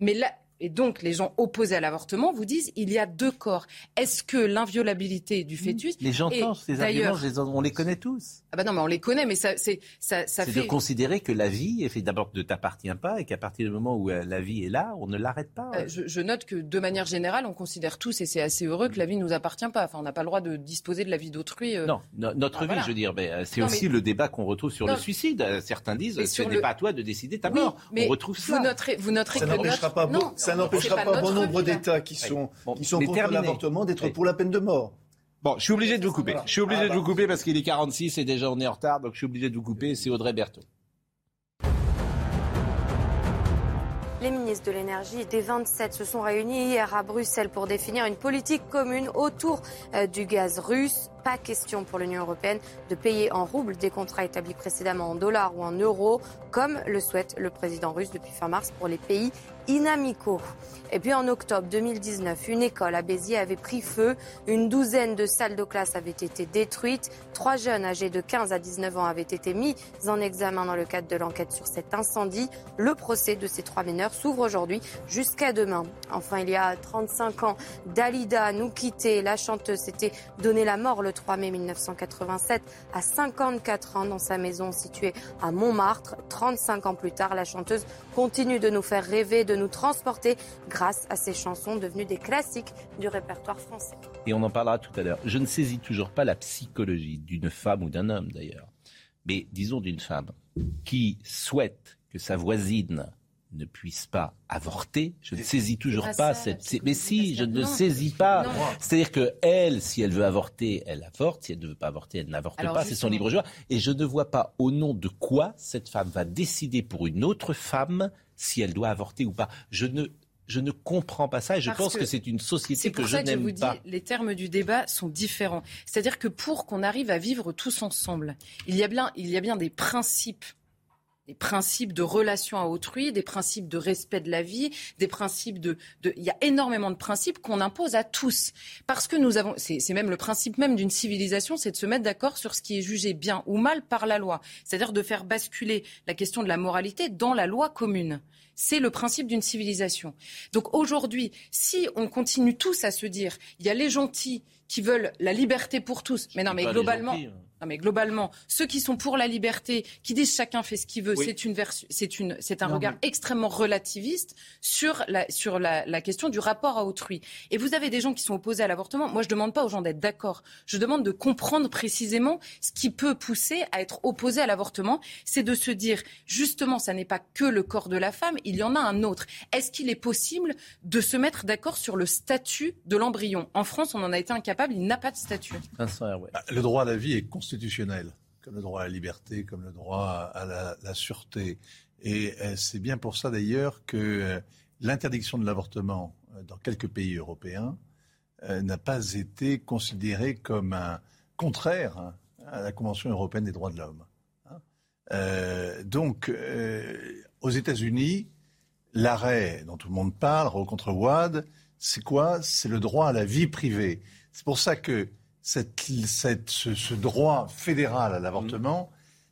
Mais là, et donc les gens opposés à l'avortement vous disent il y a deux corps. Est-ce que l'inviolabilité du fœtus Les gens ces arguments, on les connaît tous. Ah bah non, mais on les connaît, mais ça, c'est ça, ça fait. de considérer que la vie, d'abord, ne t'appartient pas et qu'à partir du moment où euh, la vie est là, on ne l'arrête pas. Euh, je, note que de manière générale, on considère tous, et c'est assez heureux, que la vie ne nous appartient pas. Enfin, on n'a pas le droit de disposer de la vie d'autrui. Euh. Non, notre ah, vie, je veux dire, c'est aussi le débat qu'on retrouve sur le suicide. Certains disent, ce n'est pas à toi de décider ta mort. on retrouve ça. Vous noterez, vous noterez ça n'empêchera pas, ça n'empêchera pas, bon nombre d'États qui sont, qui sont contre l'avortement d'être pour la peine de mort. Bon, je suis obligé de vous couper. Je suis obligé de vous couper parce qu'il est 46 et déjà on est en retard, donc je suis obligé de vous couper. C'est Audrey Berthaud. Les ministres de l'énergie des 27 se sont réunis hier à Bruxelles pour définir une politique commune autour euh, du gaz russe. Pas question pour l'Union européenne de payer en roubles des contrats établis précédemment en dollars ou en euros, comme le souhaite le président russe depuis fin mars pour les pays inamicaux. Et puis en octobre 2019, une école à Béziers avait pris feu. Une douzaine de salles de classe avaient été détruites. Trois jeunes âgés de 15 à 19 ans avaient été mis en examen dans le cadre de l'enquête sur cet incendie. Le procès de ces trois mineurs s'ouvre aujourd'hui jusqu'à demain. Enfin, il y a 35 ans, Dalida nous quittait. La chanteuse s'était donné la mort le 3 mai 1987 à 54 ans dans sa maison située à Montmartre. 35 ans plus tard, la chanteuse continue de nous faire rêver, de nous transporter grâce à ses chansons devenues des classiques du répertoire français. Et on en parlera tout à l'heure. Je ne saisis toujours pas la psychologie d'une femme ou d'un homme d'ailleurs, mais disons d'une femme qui souhaite que sa voisine ne puisse pas avorter, je ne saisis toujours pas cette. Mais si, je ne saisis pas. C'est-à-dire que elle, si elle veut avorter, elle avorte. Si elle ne veut pas avorter, elle n'avorte pas. C'est son libre choix. Et je ne vois pas au nom de quoi cette femme va décider pour une autre femme si elle doit avorter ou pas. Je ne je ne comprends pas ça et je pense que, c'est une société que je n'aime pas. Dis, les termes du débat sont différents. C'est-à-dire que pour qu'on arrive à vivre tous ensemble, il y a bien, il y a bien des principes des principes de relation à autrui, des principes de respect de la vie, des principes de, de... il y a énormément de principes qu'on impose à tous parce que nous avons c'est même le principe même d'une civilisation, c'est de se mettre d'accord sur ce qui est jugé bien ou mal par la loi, c'est-à-dire de faire basculer la question de la moralité dans la loi commune. C'est le principe d'une civilisation. Donc aujourd'hui, si on continue tous à se dire, il y a les gentils qui veulent la liberté pour tous, mais non, mais globalement, hein mais globalement, ceux qui sont pour la liberté, qui disent chacun fait ce qu'il veut, c'est une c'est une, c'est un regard extrêmement relativiste sur la sur la, la, question du rapport à autrui. Et vous avez des gens qui sont opposés à l'avortement. Moi, je demande pas aux gens d'être d'accord. Je demande de comprendre précisément ce qui peut pousser à être opposé à l'avortement. C'est de se dire justement, ça n'est pas que le corps de la femme, il y en a un autre. Est-ce qu'il est possible de se mettre d'accord sur le statut de l'embryon? En France, on en a été incapable. Il n'a pas de statut. Bah, le droit à la vie est comme le droit à la liberté, comme le droit à la, sûreté. Et euh, c'est bien pour ça d'ailleurs que euh, l'interdiction de l'avortement euh, dans quelques pays européens n'a pas été considérée comme un contraire hein, à la Convention européenne des droits de l'homme. Hein. donc, aux États-Unis, l'arrêt dont tout le monde parle, contre Wad, c'est quoi? C'est le droit à la vie privée. C'est pour ça que cette, ce, droit fédéral à l'avortement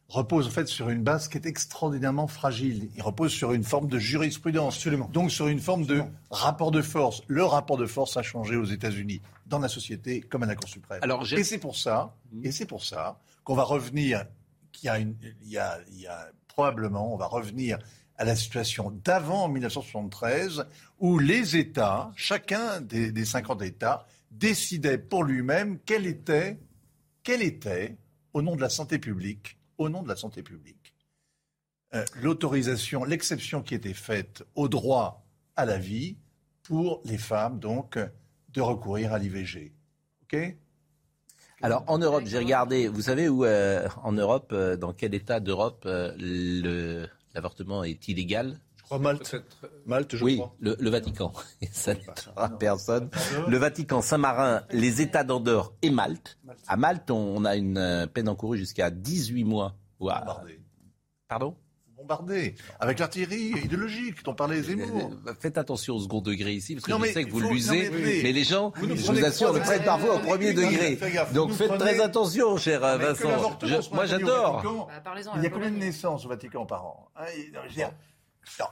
repose en fait sur une base qui est extraordinairement fragile. Il repose sur une forme de jurisprudence, Absolument. donc sur une forme de rapport de force. Le rapport de force a changé aux États-Unis, dans la société comme à la Cour suprême. Alors, et c'est pour ça, mmh. et c'est pour ça qu'on va revenir, qu'il y a, une, il y a, il y a probablement, on va revenir à la situation d'avant 1973, où les États, chacun des, des 50 États, décidait pour lui-même quelle était, était, au nom de la santé publique, au nom de la santé publique, euh, l'autorisation, l'exception qui était faite au droit à la vie pour les femmes, donc, de recourir à l'IVG. OK? Alors en Europe, j'ai regardé, vous savez où euh, en Europe, euh, dans quel État d'Europe l'avortement est illégal? Malte. Malte, je oui, crois. Le, le Vatican. Ça n'aidera personne. Le Vatican, Saint-Marin, les États d'Andorre et Malte. À Malte, on a une euh, peine encourue jusqu'à 18 mois. Bombardé. Pardon? Bombardé. Avec l'artillerie idéologique dont parlait Zemmour. Euh, euh, faites attention au second degré ici, parce que je sais que vous l'usez, mais, les gens, je vous assure, le prennent parfois au premier degré. Donc faites très attention, cher Vincent. moi, j'adore. Bah, il y a combien de naissances au Vatican par an?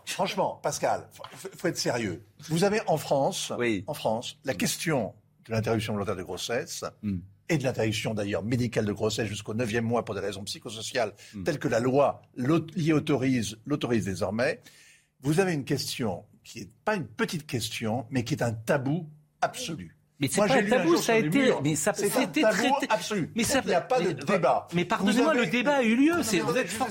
Franchement, Pascal, faut, faut être sérieux. Vous avez en France, en France, la question de l'interruption volontaire de grossesse hmm. et de l'interruption d'ailleurs médicale de grossesse jusqu'au neuvième mois pour des raisons psychosociales hmm. telles que la loi l'y autorise, l'autorise désormais. Vous avez une question qui n'est pas une petite question, mais qui est un tabou absolu. Mais c'est pas un tabou, ça a été. Mais ça c'était traité. Absolu. Mais ça, il n'y a pas de débat. Mais pardonnez-moi, le débat a eu lieu. vous êtes en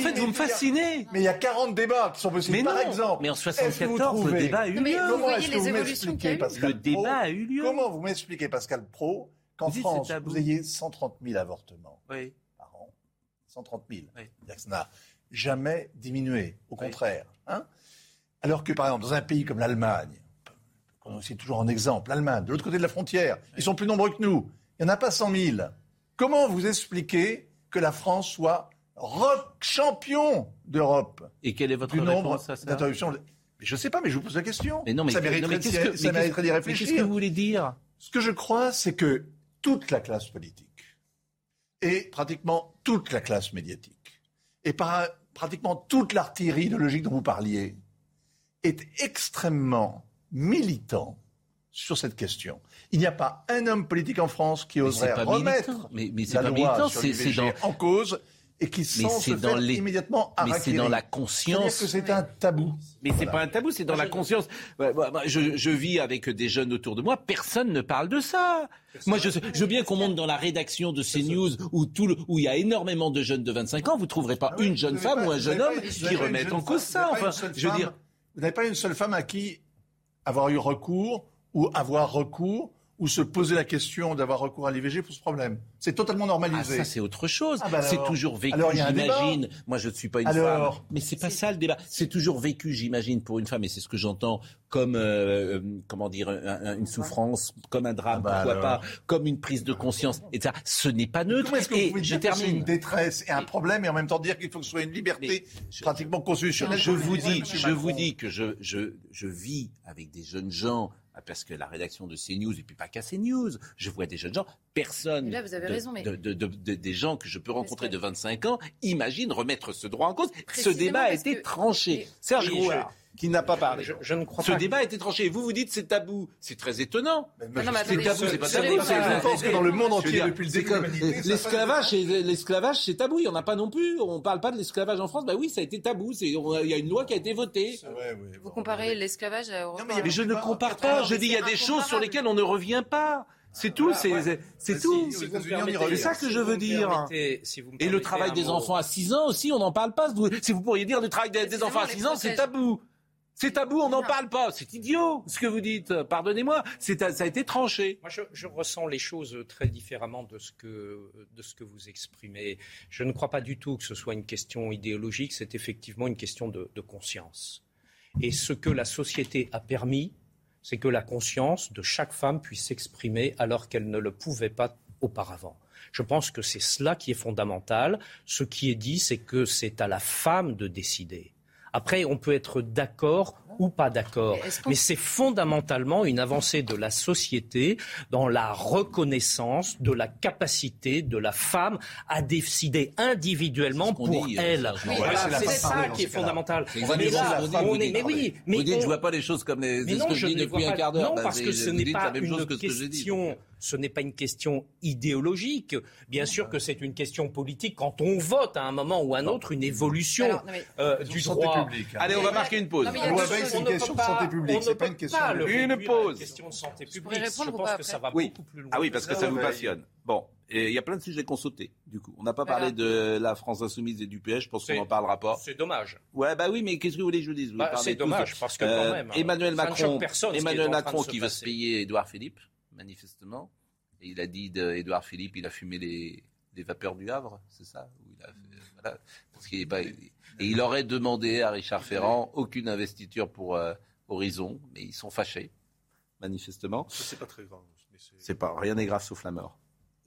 fait, vous me fascinez. Mais il y a 40 débats qui sont possibles. Mais par exemple. Mais en 74, le débat a eu lieu. Vous voyez les évolutions qu'il y a eu. Le débat a eu lieu. Comment vous m'expliquez, Pascal Pro, qu'en France, vous ayez 130 000 avortements par an? 130 000. Ça n'a jamais diminué. Au contraire. Hein Alors que, par exemple, dans un pays comme l'Allemagne, c'est toujours un exemple, l'Allemagne, de l'autre côté de la frontière, ils sont plus nombreux que nous. Il n'y en a pas 100 000. Comment vous expliquez que la France soit champion d'Europe? Et quelle est votre du nombre d'interruptions Je ne sais pas, mais je vous pose la question. Mais non, mais, ça mériterait, que- d'y- réfléchir. Qu'est-ce que vous voulez dire? Ce que je crois, c'est que toute la classe politique et pratiquement toute la classe médiatique et par- pratiquement toute l'artillerie idéologique dont vous parliez est extrêmement militant sur cette question. Il n'y a pas un homme politique en France qui Mais oserait remettre militant. Mais- mais la pas loi militant, sur l'IVG dans- en cause et qui Mais sent se dans faire les- immédiatement mais c'est dans la conscience. que c'est un tabou. Mais c'est pas un tabou, c'est dans la conscience. Ouais, ouais, moi, je, je vis avec des jeunes autour de moi, personne ne parle de ça. Moi, je, je veux bien qu'on monte dans la rédaction de CNews où, tout le- où il y a énormément de jeunes de 25 ans, vous trouverez pas une jeune Ah Vous avez femme pas- ou un jeune homme pas- qui une remettent jeune en cause femme- ça. Enfin, une je veux dire. Vous n'avez pas une seule femme à qui avoir eu recours ou avoir recours ou se poser la question d'avoir recours à l'IVG pour ce problème. C'est totalement Ah, normalisé. ça, c'est autre chose. Ah, bah c'est toujours vécu, j'imagine. Moi, je ne suis pas une Alors. femme. Mais c'est pas ça le débat. C'est toujours vécu, j'imagine, pour une femme, et c'est ce que j'entends, comme, euh, euh, comment dire, un- un- une souffrance, comme un drame, Ah bah pourquoi alors. pas, comme une prise de conscience, etc. Ce n'est pas neutre. Comment est-ce que vous et pouvez je dire que c'est une détresse et un problème et en même temps dire qu'il faut que ce soit une liberté pratiquement constitutionnelle Je vous dis, je vous dis que je, je, je vis avec des jeunes gens, ah, parce que la rédaction de CNews, et puis pas qu'à CNews, je vois des jeunes gens, personne, Mais là, vous avez de- raison, mais- de- de- de- de- des gens que je peux rencontrer de 25 ans, imagine remettre ce droit en cause. Ce débat a été que- tranché. Serge Grouard, qui n'a pas parlé. Je, je ne crois Ce pas. débat a été tranché. Vous, vous dites c'est tabou. C'est très étonnant. moi, non, mais c'est attendez, tabou, ce- c'est pas tabou. Je pense que dans le monde entier, depuis le début de L'esclavage, c'est- l'esclavage, c'est tabou. Il n'y en a pas non plus. On ne parle pas de l'esclavage en France. Bah oui, ça a été tabou. Il y a une loi qui a été votée. Vous comparez l'esclavage repas. Mais je ne compare pas. Je dis il y a des choses sur lesquelles on ne revient pas. C'est tout. C'est tout. Si C'est ça que si je veux dire. si vous Et le travail des mot. enfants à 6 ans aussi, on n'en parle pas. Si vous pourriez dire le travail des, des enfants à 6 ans, c'est tabou. C'est tabou, on n'en parle pas. C'est idiot ce que vous dites. Pardonnez-moi. C'est- Ça a été tranché. Moi, je, je ressens les choses très différemment de ce, que, de ce que vous exprimez. Je ne crois pas du tout que ce soit une question idéologique, c'est effectivement une question de, de conscience. Et ce que la société a permis, c'est que la conscience de chaque femme puisse s'exprimer alors qu'elle ne le pouvait pas auparavant. Je pense que c'est cela qui est fondamental. Ce qui est dit, c'est que c'est à la femme de décider. Après, on peut être d'accord ou pas d'accord, Mais c'est fondamentalement une avancée de la société dans la reconnaissance de la capacité de la femme à décider individuellement pour dit, elle. euh, Voilà, c'est ça qui est fondamental. Mais là, on est, oui, mais vous dites, on- je vois pas les choses comme les, mais c'est ce non, que je dis ne vois depuis un pas- quart d'heure. Non, Bah, parce c'est- que ce n'est pas une que question. Ce n'est pas une question idéologique. Bien sûr que c'est une question politique quand on vote à un moment ou à un autre une évolution Alors, non, mais- euh, du droit. publique, hein. Allez, on va marquer une pause. Non, c'est une ne question de santé publique, c'est pas une question de- Une pause. question de santé publique. je pense que ça va beaucoup plus loin. Ah oui, parce que Ça vous passionne. Bon, et il y a plein de sujets qu'on sautait, du coup. On n'a pas Voilà. parlé de la France insoumise et du PS, je pense qu'on n'en parlera pas. C'est dommage. Ouais, bah oui, mais qu'est-ce que vous voulez que je vous dise? Vous Bah, c'est dommage, parce que quand Euh, même, Emmanuel ça ne Macron, Emmanuel Macron se qui veut se payer Édouard Philippe, manifestement. Et il a dit d'Édouard Philippe, il a fumé les, les vapeurs du Havre, c'est ça? Ou il a fait- voilà, parce qu'il est pas, Et il aurait demandé à Richard Ferrand aucune investiture pour euh, Horizon, mais ils sont fâchés, manifestement. C'est pas très grave. c'est- pas, rien n'est grave sauf la mort.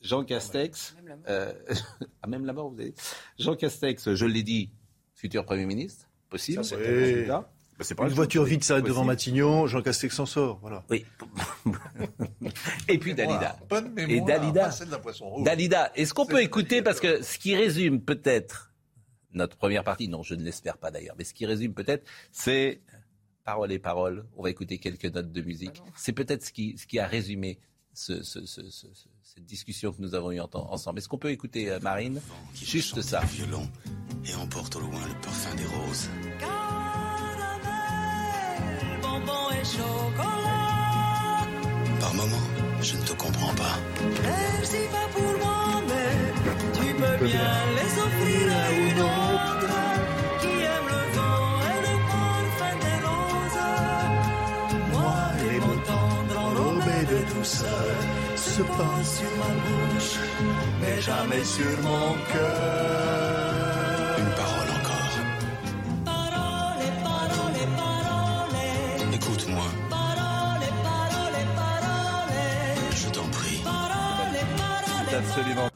Jean Castex, Même la mort. euh, ah, même la mort, vous avez Jean Castex, je l'ai dit, futur Premier ministre, possible. Ça, un. Bah, c'est pas Une un voiture vide s'arrête devant. Matignon, Jean Castex s'en sort. Voilà. Oui. Et puis Dalida. Bonne mémoire, Et Dalida. pas celle rouge. Dalida, est-ce qu'on peut écouter, parce que ce qui résume peut-être notre première partie, non, je ne l'espère pas d'ailleurs, mais ce qui résume peut-être, c'est paroles et paroles. On va écouter quelques notes de musique. C'est peut-être ce qui, ce qui a résumé ce- ce- ce- ce- ce- cette discussion que nous avons eue en- ensemble. Est-ce qu'on peut écouter euh, Marine? Juste ça. violon et emporte au loin le parfum des roses. bonbons et chocolat. Par moments, je ne te comprends pas. Merci pas pour moi, mais bien les offrir à une autre qui aime le vent et le parfum des roses. Moi, les mots tendres enrobés de douceur se posent sur ma bouche, mais jamais sur mon cœur. Une parole encore. Parole, parole, parole. Écoute-moi, Parole, parole, parole. je t'en prie. Parole, parole. absolument.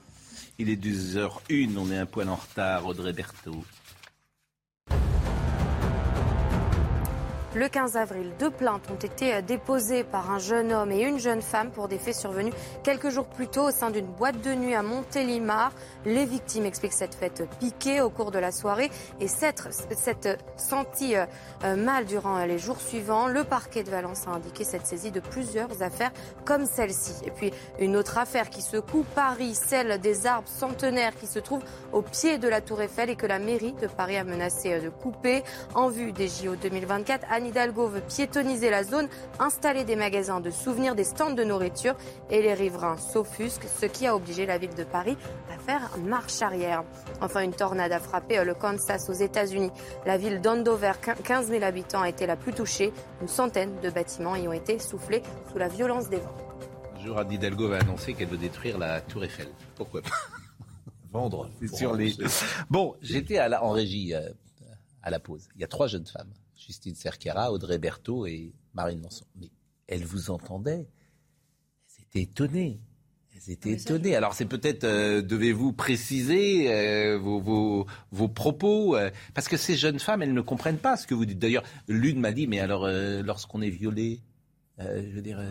Il est 2h01, on est un poil en retard, Audrey Berthaud. Le 15 avril, deux plaintes ont été déposées par un jeune homme et une jeune femme pour des faits survenus quelques jours plus tôt au sein d'une boîte de nuit à Montélimar. Les victimes expliquent cette fête piquée au cours de la soirée et s'être senti euh, mal durant les jours suivants. Le parquet de Valence a indiqué cette saisie de plusieurs affaires comme celle-ci. Et puis une autre affaire qui secoue Paris, celle des arbres centenaires qui se trouvent au pied de la Tour Eiffel et que la mairie de Paris a menacé de couper en vue des JO 2024. Anne Hidalgo veut piétoniser la zone, installer des magasins de souvenirs, des stands de nourriture et les riverains s'offusquent, ce qui a obligé la ville de Paris à faire marche arrière. Enfin, une tornade a frappé le Kansas aux États-Unis. La ville d'Andover, 15 000 habitants, a été la plus touchée. Une centaine de bâtiments y ont été soufflés sous la violence des vents. Un jour, Anne Hidalgo va annoncer qu'elle veut détruire la Tour Eiffel. Pourquoi pas? Vendre. Sur les. Bon, j'étais la- en régie euh, à la pause. Il y a trois jeunes femmes Justine Cerquera, Audrey Berthaud et Marine Lançon. Mais elles vous entendaient. Elles étaient étonnées. Elles étaient étonnées. Alors c'est peut-être euh, devez-vous préciser euh, vos, vos, vos propos euh, parce que ces jeunes femmes elles ne comprennent pas ce que vous dites. D'ailleurs, l'une m'a dit mais alors lorsqu'on est violé, je veux dire,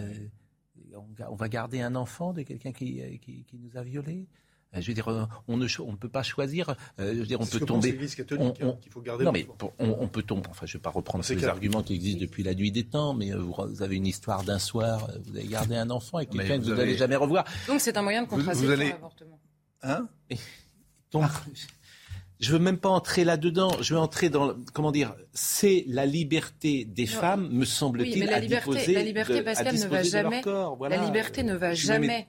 on, va garder un enfant de quelqu'un qui, qui, qui nous a violés. Euh, Je veux dire, euh, on ne cho- on ne peut pas choisir. euh, je veux dire, on peut tomber. on- hein, on- qu'il faut garder Non, mais pour- on, on peut tomber. Enfin, je ne vais pas reprendre clair. arguments qui existent depuis la nuit des temps, mais vous, vous avez une histoire d'un soir. Vous avez gardé un enfant avec Mais quelqu'un que vous vous n'allez avez- jamais revoir. Donc c'est un moyen de contraception vous allez- l'avortement. Hein Donc, je veux même pas entrer là-dedans. Je veux entrer dans, comment dire, c'est la liberté des Non. femmes, me Oui, semble-t-il, mais la à liberté, disposer la liberté de- à Pascal, ne va jamais. corps. Voilà. La liberté ne va jamais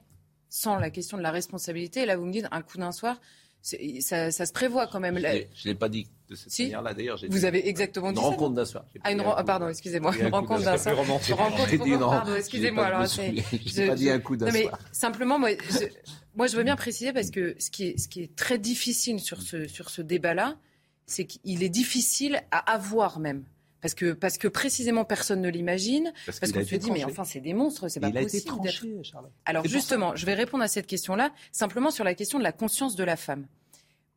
sans la question de la responsabilité. Là, vous me dites un coup d'un soir, ça, ça se prévoit quand même. Je La- l'ai- pas dit de cette Si. manière-là. D'ailleurs, Vous dit avez exactement une dit ça, rencontre d'un soir. Ah, une dit ah, pardon, excusez-moi, dit une rencontre d'un soir. Une rencontre, dit excusez-moi, alors, je- J'ai pas dit un coup d'un soir. Simplement, moi je, moi, je veux bien préciser parce que ce qui est, ce qui est très difficile sur ce, sur ce débat-là, c'est qu'il est difficile à avoir même. Parce que, parce que précisément personne ne l'imagine, Parce parce, qu'il a qu'on se dit mais enfin c'est des monstres, c'est pas Il a été possible tranché, Charlotte. Alors justement, je vais répondre à cette question-là simplement sur la question de la conscience de la femme.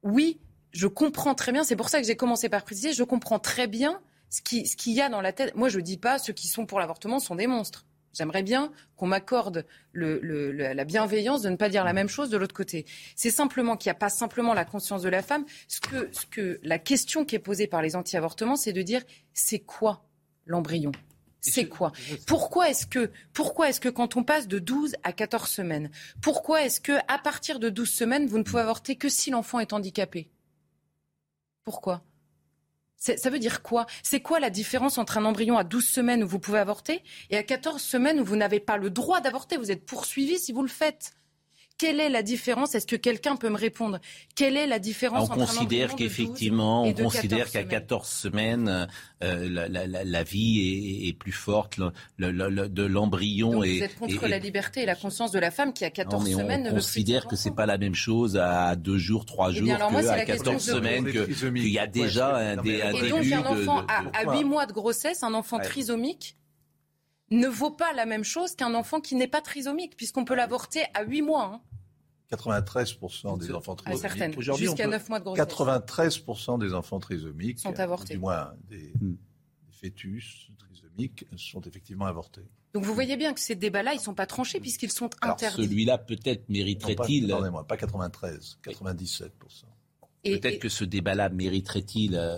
Oui, je comprends très bien, c'est pour ça que j'ai commencé par préciser, je comprends très bien ce qui- ce qu'il y a dans la tête. Moi, je dis pas ceux qui sont pour l'avortement sont des monstres. J'aimerais bien qu'on m'accorde le- le- le- la bienveillance de ne pas dire la même chose de l'autre côté. C'est simplement qu'il n'y a pas simplement la conscience de la femme. Ce que, ce que la question qui est posée par les anti-avortements, c'est de dire c'est quoi l'embryon? C'est quoi? Pourquoi est-ce que pourquoi est-ce que quand on passe de 12 à 14 semaines, pourquoi est-ce que à partir de 12 semaines, vous ne pouvez avorter que si l'enfant est handicapé? Pourquoi? Ça veut dire quoi? C'est quoi la différence entre un embryon à 12 semaines où vous pouvez avorter et à 14 semaines où vous n'avez pas le droit d'avorter? Vous êtes poursuivi si vous le faites. Quelle est la différence Est-ce que quelqu'un peut me répondre Quelle est la différence On entre considère embryon de 12 qu'effectivement, on considère 14 qu'à semaines 14 semaines, euh, la, la- la- la vie est, est plus forte le- le- le- le- de l'embryon. Et, vous êtes contre et- la liberté et la conscience de la femme qui à Non, 14 mais semaines on ne considère que c'est pas la même chose à deux jours, trois Eh jours bien, alors moi, c'est qu'à la question 14 que je semaines, que- qu'il y a déjà que- un, non, dé- mais un Et début donc un de- enfant de- à, à 8 mois de grossesse, un enfant Ouais. trisomique, ne vaut pas la même chose qu'un enfant qui n'est pas trisomique, puisqu'on peut l'avorter à 8 mois. hein. 93% des enfants trisomiques. Aujourd'hui, Jusqu'à peut- 9 mois de grossesse. 93% des enfants trisomiques, Sont avortés. du moins des, Hmm. des fœtus trisomiques, sont effectivement avortés. Donc vous voyez bien que ces débats-là, ils ne sont pas tranchés puisqu'ils sont Alors interdits. celui-là peut-être mériterait-il, pardonnez-moi, pas 93, 97%. Et- peut-être et- que ce débat-là mériterait-il euh,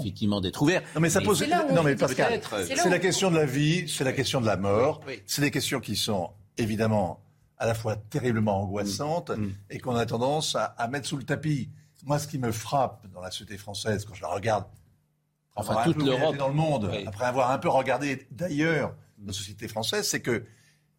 effectivement d'être ouvert. Non, mais ça pose. Non, on mais Pascal. C'est la question de la vie, c'est la question de la mort. Oui, oui. C'est des questions qui sont évidemment à la fois terriblement angoissantes Mm. et qu'on a tendance à, à mettre sous le tapis. Moi, ce qui me frappe dans la société française, quand je la regarde, Enfin, toute l'Europe. dans le monde, Oui. après avoir un peu regardé d'ailleurs nos sociétés françaises, c'est que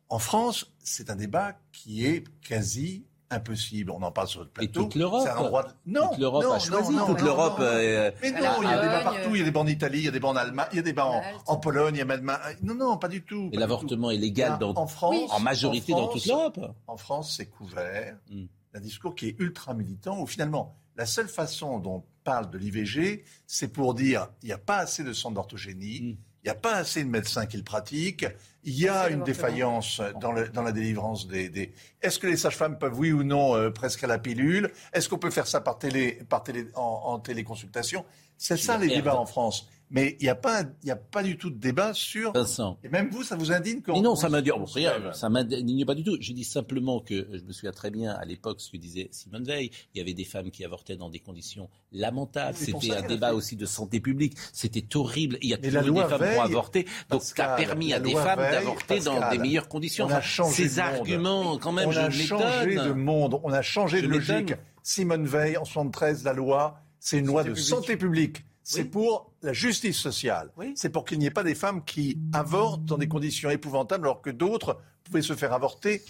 en France, c'est un débat qui est quasi impossible. On en parle sur le plateau. toute l'Europe. De... Non, Toute l'Europe non, a choisi. non, non, Toute l'Europe. euh, Mais non, il y a des débats partout. Il y a des bancs en Italie, il y a des bancs en Allemagne, il y a des bancs en, Pologne, il y a même... Non, non, pas du tout. et pas du l'avortement est légal dans, en France, Oui. en majorité en dans toute l'Europe. En France, c'est couvert Mm. d'un discours qui est ultra militant, où finalement, la seule façon dont on parle de l'IVG, c'est pour dire il n'y a pas assez de centres d'orthogénie, Mm. Il n'y a pas assez de médecins qui le pratiquent. Il y a une défaillance dans, le- dans la délivrance des. des- Est-ce que les sages-femmes peuvent, oui ou non, euh, prescrire la pilule? Est-ce qu'on peut faire ça par, télé, par télé, en, en téléconsultation? C'est ça les débats en France. Mais il n'y a, pas y a pas du tout de débat sur. Vincent. Et même vous, ça vous indigne quand Mais non, on- ça m'indigne ça m'indigne pas du tout. Je dis simplement que je me souviens très bien à l'époque ce que disait Simone Veil. Il y avait des femmes qui avortaient dans des conditions lamentables. C'était un débat fait. aussi de santé publique. C'était horrible. Il y a Mais toujours la eu des femmes qui ont avorté. Donc ça a permis à des femmes d'avorter dans des meilleures conditions. on a Enfin, changé Ces de monde. arguments, quand même, on je a changé de monde, on a changé Je de logique. Simone Veil, en 73, la loi, c'est une loi de santé publique. C'est pour la justice sociale. C'est pour qu'il n'y ait pas des femmes qui avortent dans des conditions épouvantables alors que d'autres pouvaient se faire avorter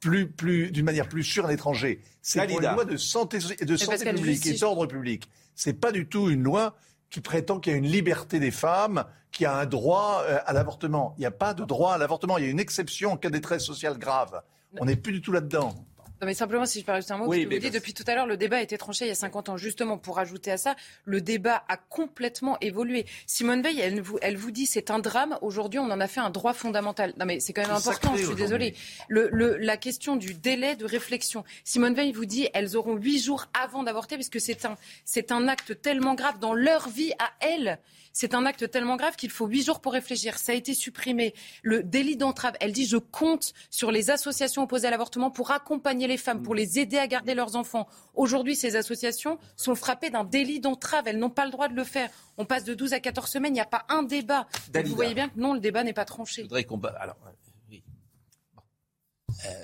plus, plus, d'une manière plus sûre à l'étranger. C'est pour une loi de santé, et de santé publique et d'ordre public. C'est pas du tout une loi qui prétend qu'il y a une liberté des femmes, qu'il y a un droit euh, à l'avortement. Il n'y a pas de droit à l'avortement. Il y a une exception en cas de détresse sociale grave. On n'est plus du tout là-dedans. Non, mais simplement, si je peux rajouter un mot, Oui, vous dites depuis tout à l'heure, le débat a été tranché il y a 50 ans. Justement, pour ajouter à ça, le débat a complètement évolué. Simone Veil, elle vous, elle vous dit c'est un drame. Aujourd'hui, on en a fait un droit fondamental. Non, mais c'est quand même important, je suis désolée. Le, le- la question du délai de réflexion. Simone Veil vous dit elles auront huit jours avant d'avorter, parce que c'est un, c'est un acte tellement grave dans leur vie à elles. C'est un acte tellement grave qu'il faut huit jours pour réfléchir. Ça a été supprimé. Le délit d'entrave, elle dit je compte sur les associations opposées à l'avortement pour accompagner les femmes, pour les aider à garder leurs enfants. Aujourd'hui, ces associations sont frappées d'un délit d'entrave. Elles n'ont pas le droit de le faire. On passe de 12 à 14 semaines, il n'y a pas un débat. Dalida. vous voyez bien que non, le débat n'est pas tranché. Je voudrais qu'on... Alors, euh, oui.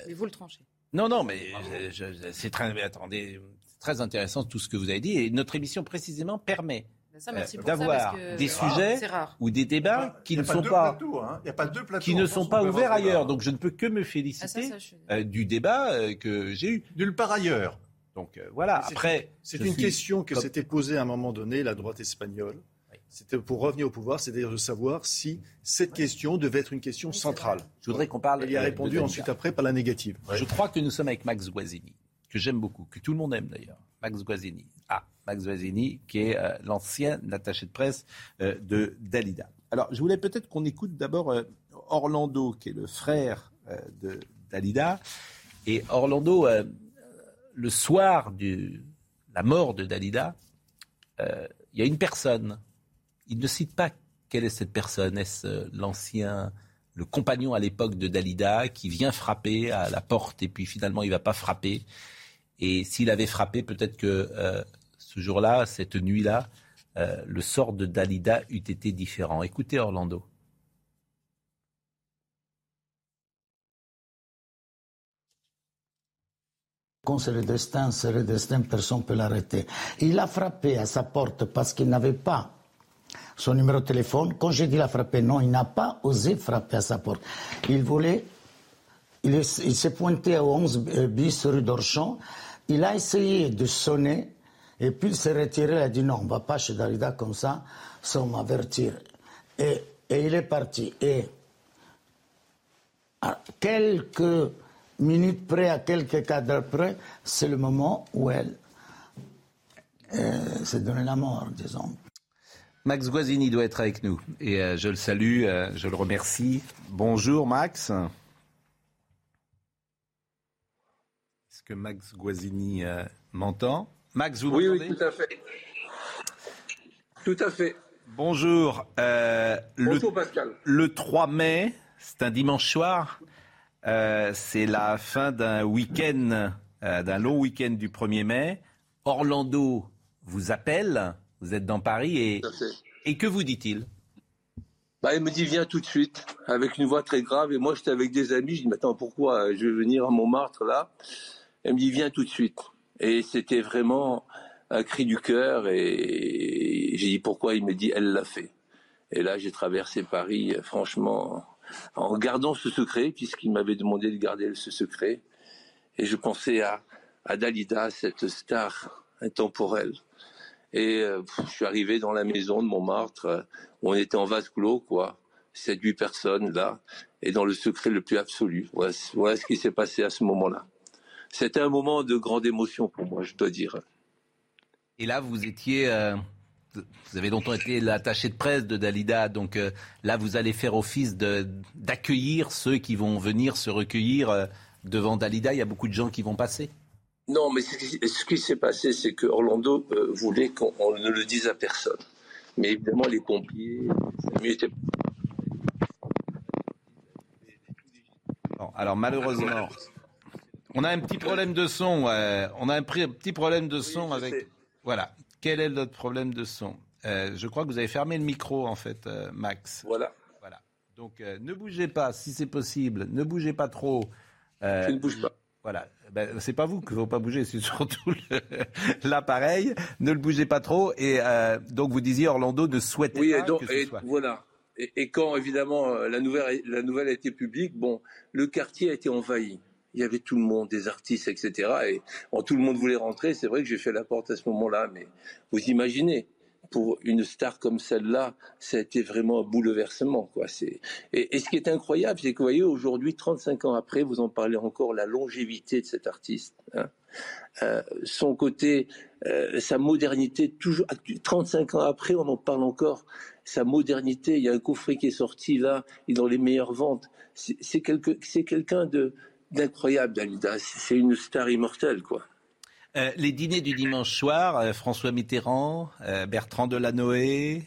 Mais vous le tranchez. Non, non, mais je- c'est très, attendez, très intéressant tout ce que vous avez dit. Et notre émission, précisément, permet Euh, d'avoir des c'est sujets c'est rare. ou des débats qui Il ne sont pas, hein. Il qui ne sont pas peut avoir ouverts ailleurs. Donc je ne peux que me Ah, ça, féliciter ça, je suis- euh, du débat euh, que j'ai eu. Nulle part ailleurs. Donc euh, voilà, C'est- après... C'est je une suis question que comme- s'était posée à un moment donné la droite espagnole. C'était pour revenir au pouvoir, c'est-à-dire de savoir si cette question devait être une question centrale. Je voudrais qu'on parle... Elle y a de répondu ensuite après par la négative. Je crois que nous sommes avec Max Guazzini, que j'aime beaucoup, que tout le monde aime d'ailleurs. Max Guazzini. Max Guazzini, qui est euh, l'ancien attaché de presse euh, de Dalida. Alors, je voulais peut-être qu'on écoute d'abord euh, Orlando, qui est le frère de Dalida. Et Orlando, le soir de la mort de Dalida, il y a une personne. Il ne cite pas quelle est cette personne. Est-ce l'ancien, le compagnon à l'époque de Dalida qui vient frapper à la porte et puis finalement il va pas frapper? Et s'il avait frappé, peut-être que ce jour-là, cette nuit-là, euh, le sort de Dalida eût été différent. Écoutez Orlando. Quand c'est le destin, c'est le destin, personne ne peut l'arrêter. Il a frappé à sa porte parce qu'il n'avait pas son numéro de téléphone. Quand j'ai dit il a frappé, non, il n'a pas osé frapper à sa porte. Il voulait, il, est- il s'est pointé au 11 bis rue d'Orchamps. Il a essayé de sonner et puis il s'est retiré. Il a dit non, on ne va pas chez Darida comme ça sans m'avertir. Et, et il est parti. Et à quelques minutes près, à quelques cadres près, c'est le moment où elle euh, s'est donné la mort, disons. Max Guazzini doit être avec nous et euh, je le salue, euh, je le remercie. Bonjour Max. Est-ce que Max Guazzini euh, m'entend? Max, vous Oui, oui, tout à fait. Tout à fait. Bonjour. euh, Bonjour, le, Pascal. le 3 mai, c'est un dimanche soir. euh, c'est la fin d'un week-end, euh, d'un long week-end du 1er mai. Orlando vous appelle. Vous êtes dans Paris et, et que vous dit-il? Bah, il me dit viens tout de suite, avec une voix très grave. Et moi, j'étais avec des amis. Je dis, mais attends, pourquoi je vais venir à Montmartre là? Elle me dit viens tout de suite. Et c'était vraiment un cri du cœur. Et j'ai dit pourquoi Il me dit elle l'a fait. Et là, j'ai traversé Paris, euh, franchement, en gardant ce secret, puisqu'il m'avait demandé de garder ce secret. Et je pensais à, à Dalida, cette star intemporelle. Et euh, je suis arrivé dans la maison de Montmartre, euh, où on était en vase clos, quoi. Sept, huit personnes là, et dans le secret le plus absolu. Voilà ce qui s'est passé à ce moment-là. C'était un moment de grande émotion pour moi, je dois dire. Et là, vous étiez euh, vous avez longtemps été l'attaché de presse de Dalida, donc euh, là vous allez faire office d'accueillir ceux qui vont venir se recueillir euh, devant Dalida. Il y a beaucoup de gens qui vont passer. Non, mais ce qui s'est passé, c'est que Orlando voulait qu'on ne le dise à personne. Mais évidemment, les pompiers, alors malheureusement, on a un petit problème de son. on a un petit problème de son avec. Voilà. Quel est notre problème de son? Euh, Je crois que vous avez fermé le micro, en fait, euh, Max. Voilà. Voilà. Donc, euh, ne bougez pas, si c'est possible. Ne bougez pas trop. Je ne bouge pas. Voilà. Ben, c'est pas vous qu'il ne faut pas bouger, c'est surtout l'appareil. Ne le bougez pas trop. Et donc, vous disiez, Orlando ne souhaite oui, pas et donc, que ce et soit. Voilà. Et, et quand, évidemment, la nouvelle, la nouvelle a été publique, bon, le quartier a été envahi il y avait tout le monde, des artistes, etc. Et tout le monde voulait rentrer. C'est vrai que j'ai fait la porte à ce moment-là, mais vous imaginez, pour une star comme celle-là, ça a été vraiment un bouleversement. Et, ce qui est incroyable, c'est que vous voyez, aujourd'hui, 35 ans après, vous en parlez encore, la longévité de cet artiste. Hein. Euh, son côté, euh, sa modernité, toujours 35 ans après, on en parle encore. Sa modernité, il y a un coffret qui est sorti là, il est dans les meilleures ventes. C'est quelqu'un de, d'incroyable, Dalida. C'est une star immortelle, quoi. Euh, les dîners du dimanche soir, euh, François Mitterrand, euh, Bertrand Delanoë,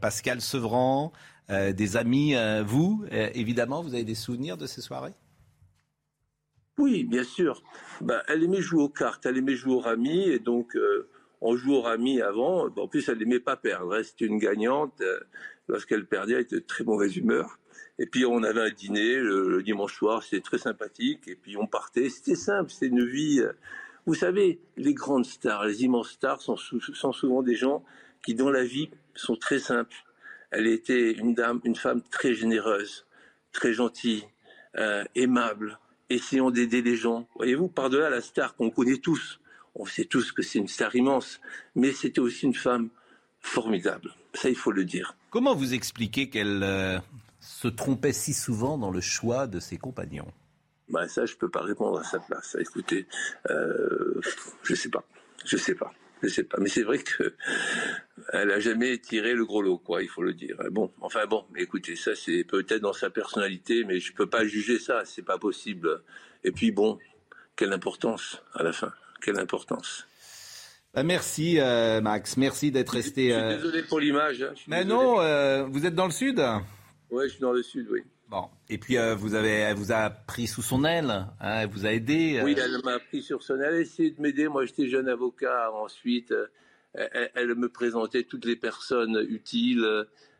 Pascal Sevran, des amis, vous, évidemment, vous avez des souvenirs de ces soirées? Oui, bien sûr. Bah, elle aimait jouer aux cartes, elle aimait jouer au rami, et donc on joue au rami avant. en plus, elle n'aimait pas perdre. hein. C'était une gagnante. Lorsqu'elle perdait, elle était de très mauvaise humeur. Et puis on avait un dîner le, dimanche soir, c'était très sympathique. Et puis on partait. C'était simple, c'était une vie. euh, Vous savez, les grandes stars, les immenses stars sont souvent des gens qui, dans la vie, sont très simples. Elle était une dame, une femme très généreuse, très gentille, euh, aimable, essayant d'aider les gens. Voyez-vous, par-delà la star qu'on connaît tous, on sait tous que c'est une star immense, mais c'était aussi une femme formidable. Ça, il faut le dire. Comment vous expliquez qu'elle euh, se trompait si souvent dans le choix de ses compagnons Bah ça, je peux pas répondre à sa place. Écoutez, euh, je sais pas, je sais pas, je sais pas. Mais c'est vrai que elle a jamais tiré le gros lot, quoi. Il faut le dire. Bon, enfin bon, mais écoutez, ça c'est peut-être dans sa personnalité, mais je peux pas juger ça. C'est pas possible. Et puis bon, quelle importance à la fin Quelle importance Bah, Merci euh, Max, merci d'être resté. Je suis euh, désolé pour l'image. hein. Mais désolé. non, euh, vous êtes dans le sud? Ouais, je suis dans le sud, oui. Bon. Et puis euh, vous avez, elle vous a pris sous son aile, hein, elle vous a aidé. euh, Oui, elle m'a pris sur son aile, elle a essayé de m'aider. Moi, j'étais jeune avocat. Ensuite, euh, elle, elle me présentait toutes les personnes utiles.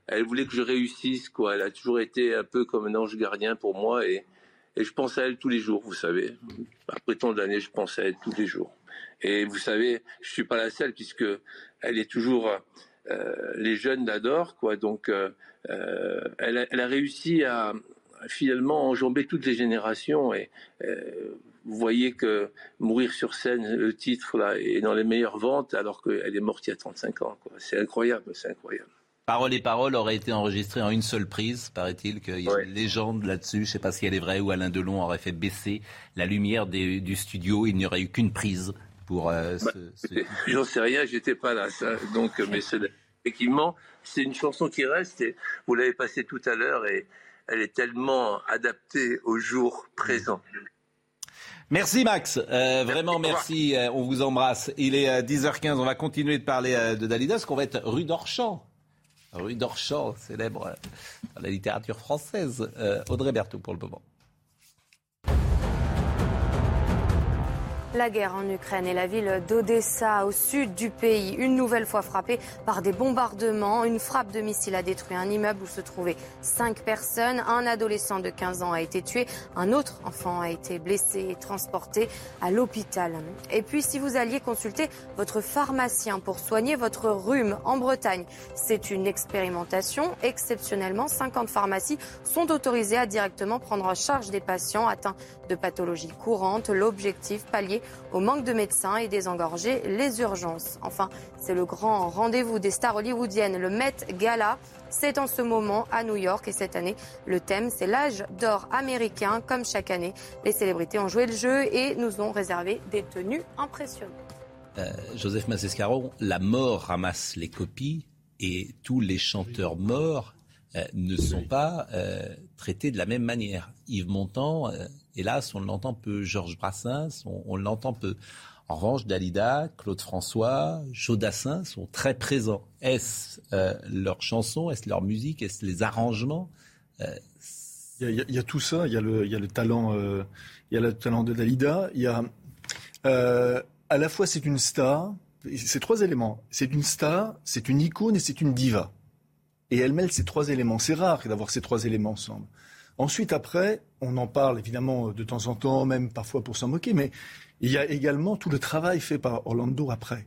Elle voulait que je réussisse, quoi. Elle a toujours été un peu comme un ange gardien pour moi et, et je pense à elle tous les jours, vous savez. Après tant d'années, je pense à elle tous les jours. Et vous savez, je suis pas la seule puisque elle est toujours, les jeunes l'adorent, quoi. Donc, euh, euh, elle, a, elle a réussi à finalement enjamber toutes les générations et euh, vous voyez que mourir sur scène, le titre là, est dans les meilleures ventes alors qu'elle est morte il y a 35 ans. C'est incroyable, c'est incroyable. Paroles et paroles auraient été enregistrées en une seule prise, paraît-il qu'il y a une légende là-dessus. Je ne sais pas si elle est vraie ou Alain Delon aurait fait baisser la lumière des- du studio. Il n'y aurait eu qu'une prise pour euh, Bah, ce, ce- J'en sais rien, j'étais pas là. Ça. Donc, euh, mais effectivement, c'est une chanson qui reste. Et vous l'avez passée tout à l'heure et elle est tellement adaptée au jour présent. Merci Max, Euh, vraiment merci, Euh, on vous embrasse. Il est euh, 10h15, on va continuer de parler de Dalida, parce qu'on va être rue d'Orchamps. Rue d'Orchamps, célèbre dans la littérature française. Euh, Audrey Berthaud pour le moment. La guerre en Ukraine et la ville d'Odessa au sud du pays, une nouvelle fois frappée par des bombardements. Une frappe de missile a détruit un immeuble où se trouvaient cinq personnes. Un adolescent de 15 ans a été tué. Un autre enfant a été blessé et transporté à l'hôpital. Et puis, si vous alliez consulter votre pharmacien pour soigner votre rhume en Bretagne, c'est une expérimentation. Exceptionnellement, 50 pharmacies sont autorisées à directement prendre en charge des patients atteints de pathologies courantes. L'objectif, pallier au manque de médecins et désengorger les urgences. Enfin, c'est le grand rendez-vous des stars hollywoodiennes, le Met Gala. C'est en ce moment à New York et cette année, le thème, c'est l'âge d'or américain. Comme chaque année, les célébrités ont joué le jeu et nous ont réservé des tenues impressionnantes. euh, Joseph Massescaron, la mort ramasse les copies et tous les chanteurs morts euh, ne sont pas euh, traités de la même manière. Yves Montand, hélas, on l'entend peu. Georges Brassens, on, l'entend peu. En revanche, Dalida, Claude François, Jodassin sont très présents. Est-ce leurs chansons, est-ce leur musique, est-ce les arrangements il y, a, tout ça. Il y a le, talent, il y a le talent de Dalida. Il y a à la fois c'est une star, c'est trois éléments. C'est une star, c'est une icône et c'est une diva. Et elle mêle ces trois éléments. C'est rare d'avoir ces trois éléments ensemble. Ensuite, après, on en parle évidemment de temps en temps, même parfois pour s'en moquer, mais il y a également tout le travail fait par Orlando après,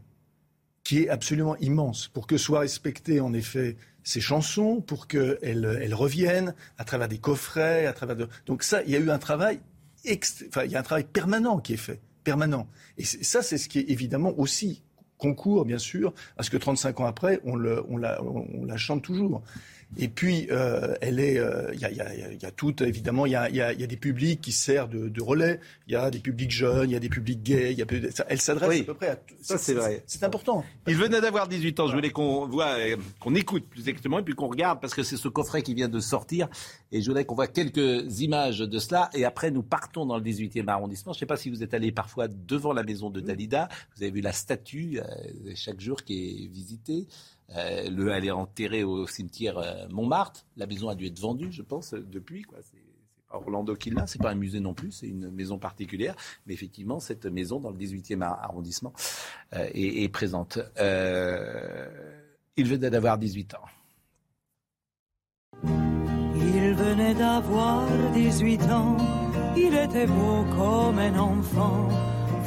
qui est absolument immense, pour que soient respectées en effet ses chansons, pour qu'elles elles reviennent à travers des coffrets, à travers. Donc ça, il y a eu un travail, enfin, il y a un travail permanent qui est fait permanent. Et ça, c'est ce qui est évidemment aussi concourt, bien sûr, à ce que 35 ans après, on la chante toujours. Et puis, euh, elle est, il euh, y, a, y, a, y, a, tout, évidemment, il y a, y a, des publics qui servent de, de relais. Il y a des publics jeunes, il y a des publics gays. Y a, elle s'adresse à peu près à. Ça, c'est vrai. C'est important. Il venait d'avoir 18 ans. Je voulais qu'on voit, euh, qu'on écoute plus exactement, et puis qu'on regarde parce que c'est ce coffret qui vient de sortir. Et je voudrais qu'on voit quelques images de cela. Et après, nous partons dans le 18e arrondissement. Je ne sais pas si vous êtes allé parfois devant la maison de Dalida. Vous avez vu la statue chaque jour qui est visitée. Euh, le, elle est au cimetière euh, Montmartre. La maison a dû être vendue, je pense, depuis. Quoi. C'est, pas Orlando qui l'a, c'est pas un musée non plus, c'est une maison particulière. Mais effectivement, cette maison dans le 18e arrondissement euh, est, est, présente. il venait d'avoir 18 ans. Il venait d'avoir 18 ans, il était beau comme un enfant,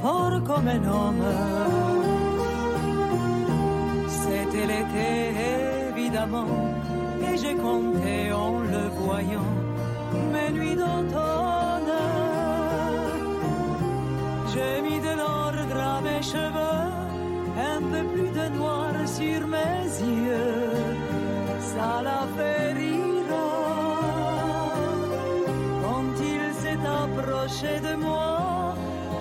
fort comme un homme. C'était l'été, évidemment, et j'ai compté en le voyant mes nuits d'automne. J'ai mis de l'ordre à mes cheveux, un peu plus de noir sur mes yeux, ça l'a fait rire. Quand il s'est approché de moi,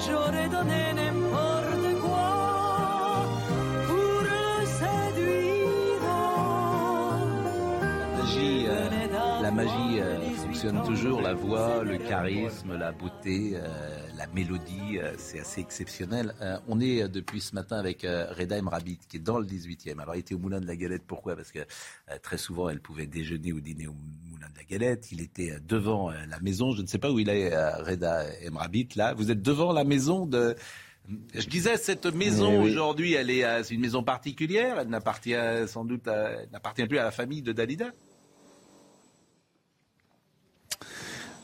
j'aurais donné n'importe euh, toujours, la voix, le charisme, la beauté, euh, la mélodie, euh, c'est assez exceptionnel. on est depuis ce matin avec Reda Emrabit, qui est dans le 18e. Alors, il était au Moulin de la Galette, pourquoi? Parce que très souvent, elle pouvait déjeuner ou dîner au Moulin de la Galette. Il était devant la maison, je ne sais pas où il est, Reda Emrabit, là. Vous êtes devant la maison de... Je disais, cette maison aujourd'hui, elle est, c'est une maison particulière. Elle n'appartient sans doute, n'appartient plus à la famille de Dalida.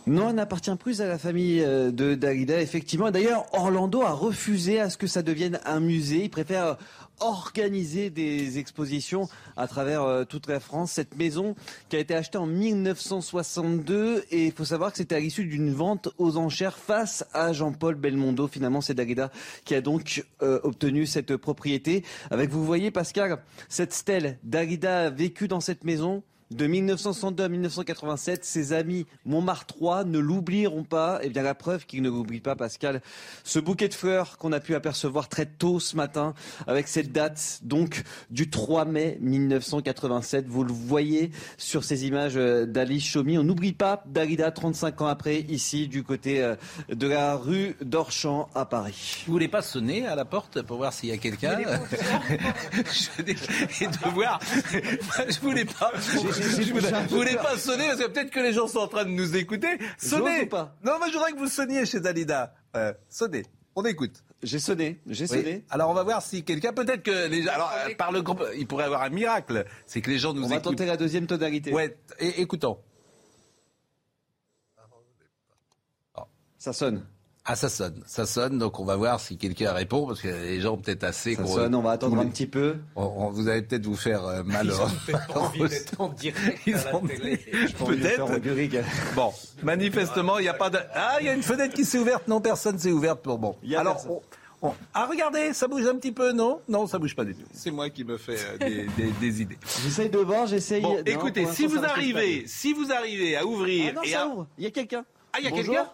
Non, elle n'appartient plus à la famille euh, de Dalida, effectivement. D'ailleurs, Orlando a refusé à ce que ça devienne un musée. Il préfère organiser des expositions à travers euh, toute la France. Cette maison qui a été achetée en 1962 et il faut savoir que c'était à l'issue d'une vente aux enchères face à Jean-Paul Belmondo. Finalement, c'est Dalida qui a donc euh, obtenu cette propriété. Avec, vous voyez, Pascal, cette stèle. Dalida a vécu dans cette maison de 1962 à 1987, ses amis Montmartrois ne l'oublieront pas. Et eh bien la preuve qu'ils ne l'oublient pas, Pascal, ce bouquet de fleurs qu'on a pu apercevoir très tôt ce matin, avec cette date donc du 3 mai 1987. Vous le voyez sur ces images euh, d'Alice Chomy. On n'oublie pas Dalida, 35 ans après, ici du côté euh, de la rue d'Orchamps à Paris. Vous voulez pas sonner à la porte pour voir s'il y a quelqu'un? Je et de voir. Je voulais pas. Vous voulez pas sonner parce que peut-être que les gens sont en train de nous écouter. Sonnez pas. Non, moi je voudrais que vous sonniez chez Dalida. Euh, sonnez. On écoute. J'ai sonné, j'ai sonné. Alors on va voir si quelqu'un, peut-être que les gens, alors euh, par le groupe, il pourrait avoir un miracle, c'est que les gens nous écoutent. On va tenter la deuxième tonalité. Ouais, écoutons. Ça sonne. Ah, ça sonne, ça sonne. Donc on va voir si quelqu'un répond parce que les gens peut-être assez. Ça sonne. On va attendre un petit peu. vous allez peut-être vous faire euh, mal. Ils ont peut-être envie d'être en direct à la télé. Peut-être. Bon, manifestement, il n'y a pas de. Ah, il y a une fenêtre qui s'est ouverte. Non, personne s'est ouverte pour bon. Alors. Ah, regardez, ça bouge un petit peu, non? Non, ça bouge pas du tout. C'est moi qui me fais euh, des, idées. J'essaye de voir, j'essaye. Bon, écoutez, si vous arrivez, si vous arrivez à ouvrir ah non, ça ouvre. Il y a quelqu'un. Ah, il y a quelqu'un?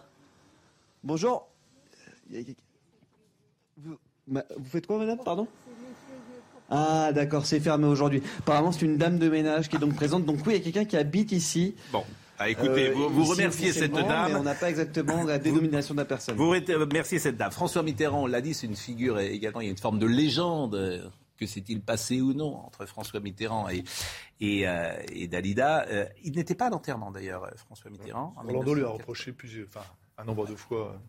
Bonjour. Ma- Vous faites quoi, madame Pardon? Ah, d'accord, c'est fermé aujourd'hui. Apparemment, c'est une dame de ménage qui est donc présente. Donc oui, il y a quelqu'un qui habite ici. Bon. Ah, écoutez, Euh, vous, vous remerciez cette dame. Mais on n'a pas exactement la dénomination de la personne. Vous remerciez cette dame. François Mitterrand, on l'a dit, c'est une figure également, il y a une forme de légende. Que s'est-il passé ou non entre François Mitterrand et, et, euh, et Dalida Euh, Il n'était pas à l'enterrement d'ailleurs, euh, François Mitterrand. Orlando lui a 1984. reproché plusieurs, enfin, un nombre de fois.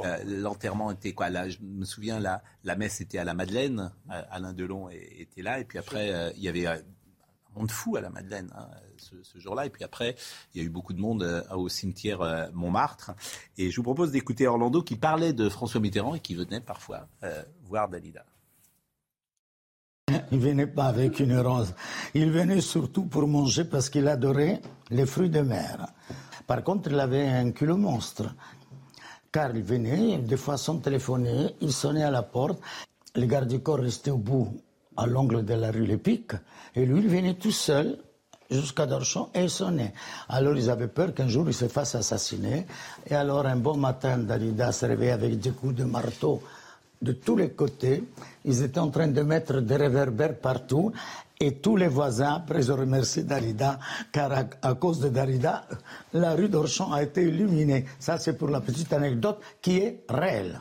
Euh, L'enterrement était quoi? Là, Je me souviens, la, la messe était à la Madeleine. Euh, Alain Delon était là. Et puis après, euh, il y avait euh, un monde fou à la Madeleine hein, ce, ce jour-là. Et puis après, il y a eu beaucoup de monde euh, au cimetière euh, Montmartre. Et je vous propose d'écouter Orlando qui parlait de François Mitterrand et qui venait parfois euh, voir Dalida. Il venait pas avec une rose. Il venait surtout pour manger parce qu'il adorait les fruits de mer. Par contre, il avait un culot monstre. Car il venait, des fois sans téléphoner, il sonnait à la porte. Le garde du corps restait au bout, à l'angle de la rue Lépic. Et lui, il venait tout seul jusqu'à Dorchon et il sonnait. Alors ils avaient peur qu'un jour il se fasse assassiner. Et alors un bon matin, Dalida se réveillait avec des coups de marteau de tous les côtés. Ils étaient en train de mettre des réverbères partout. Et tous les voisins, après, ils ont remercié Dalida, car à, cause de Dalida, la rue d'Orchon a été illuminée. Ça, c'est pour la petite anecdote qui est réelle.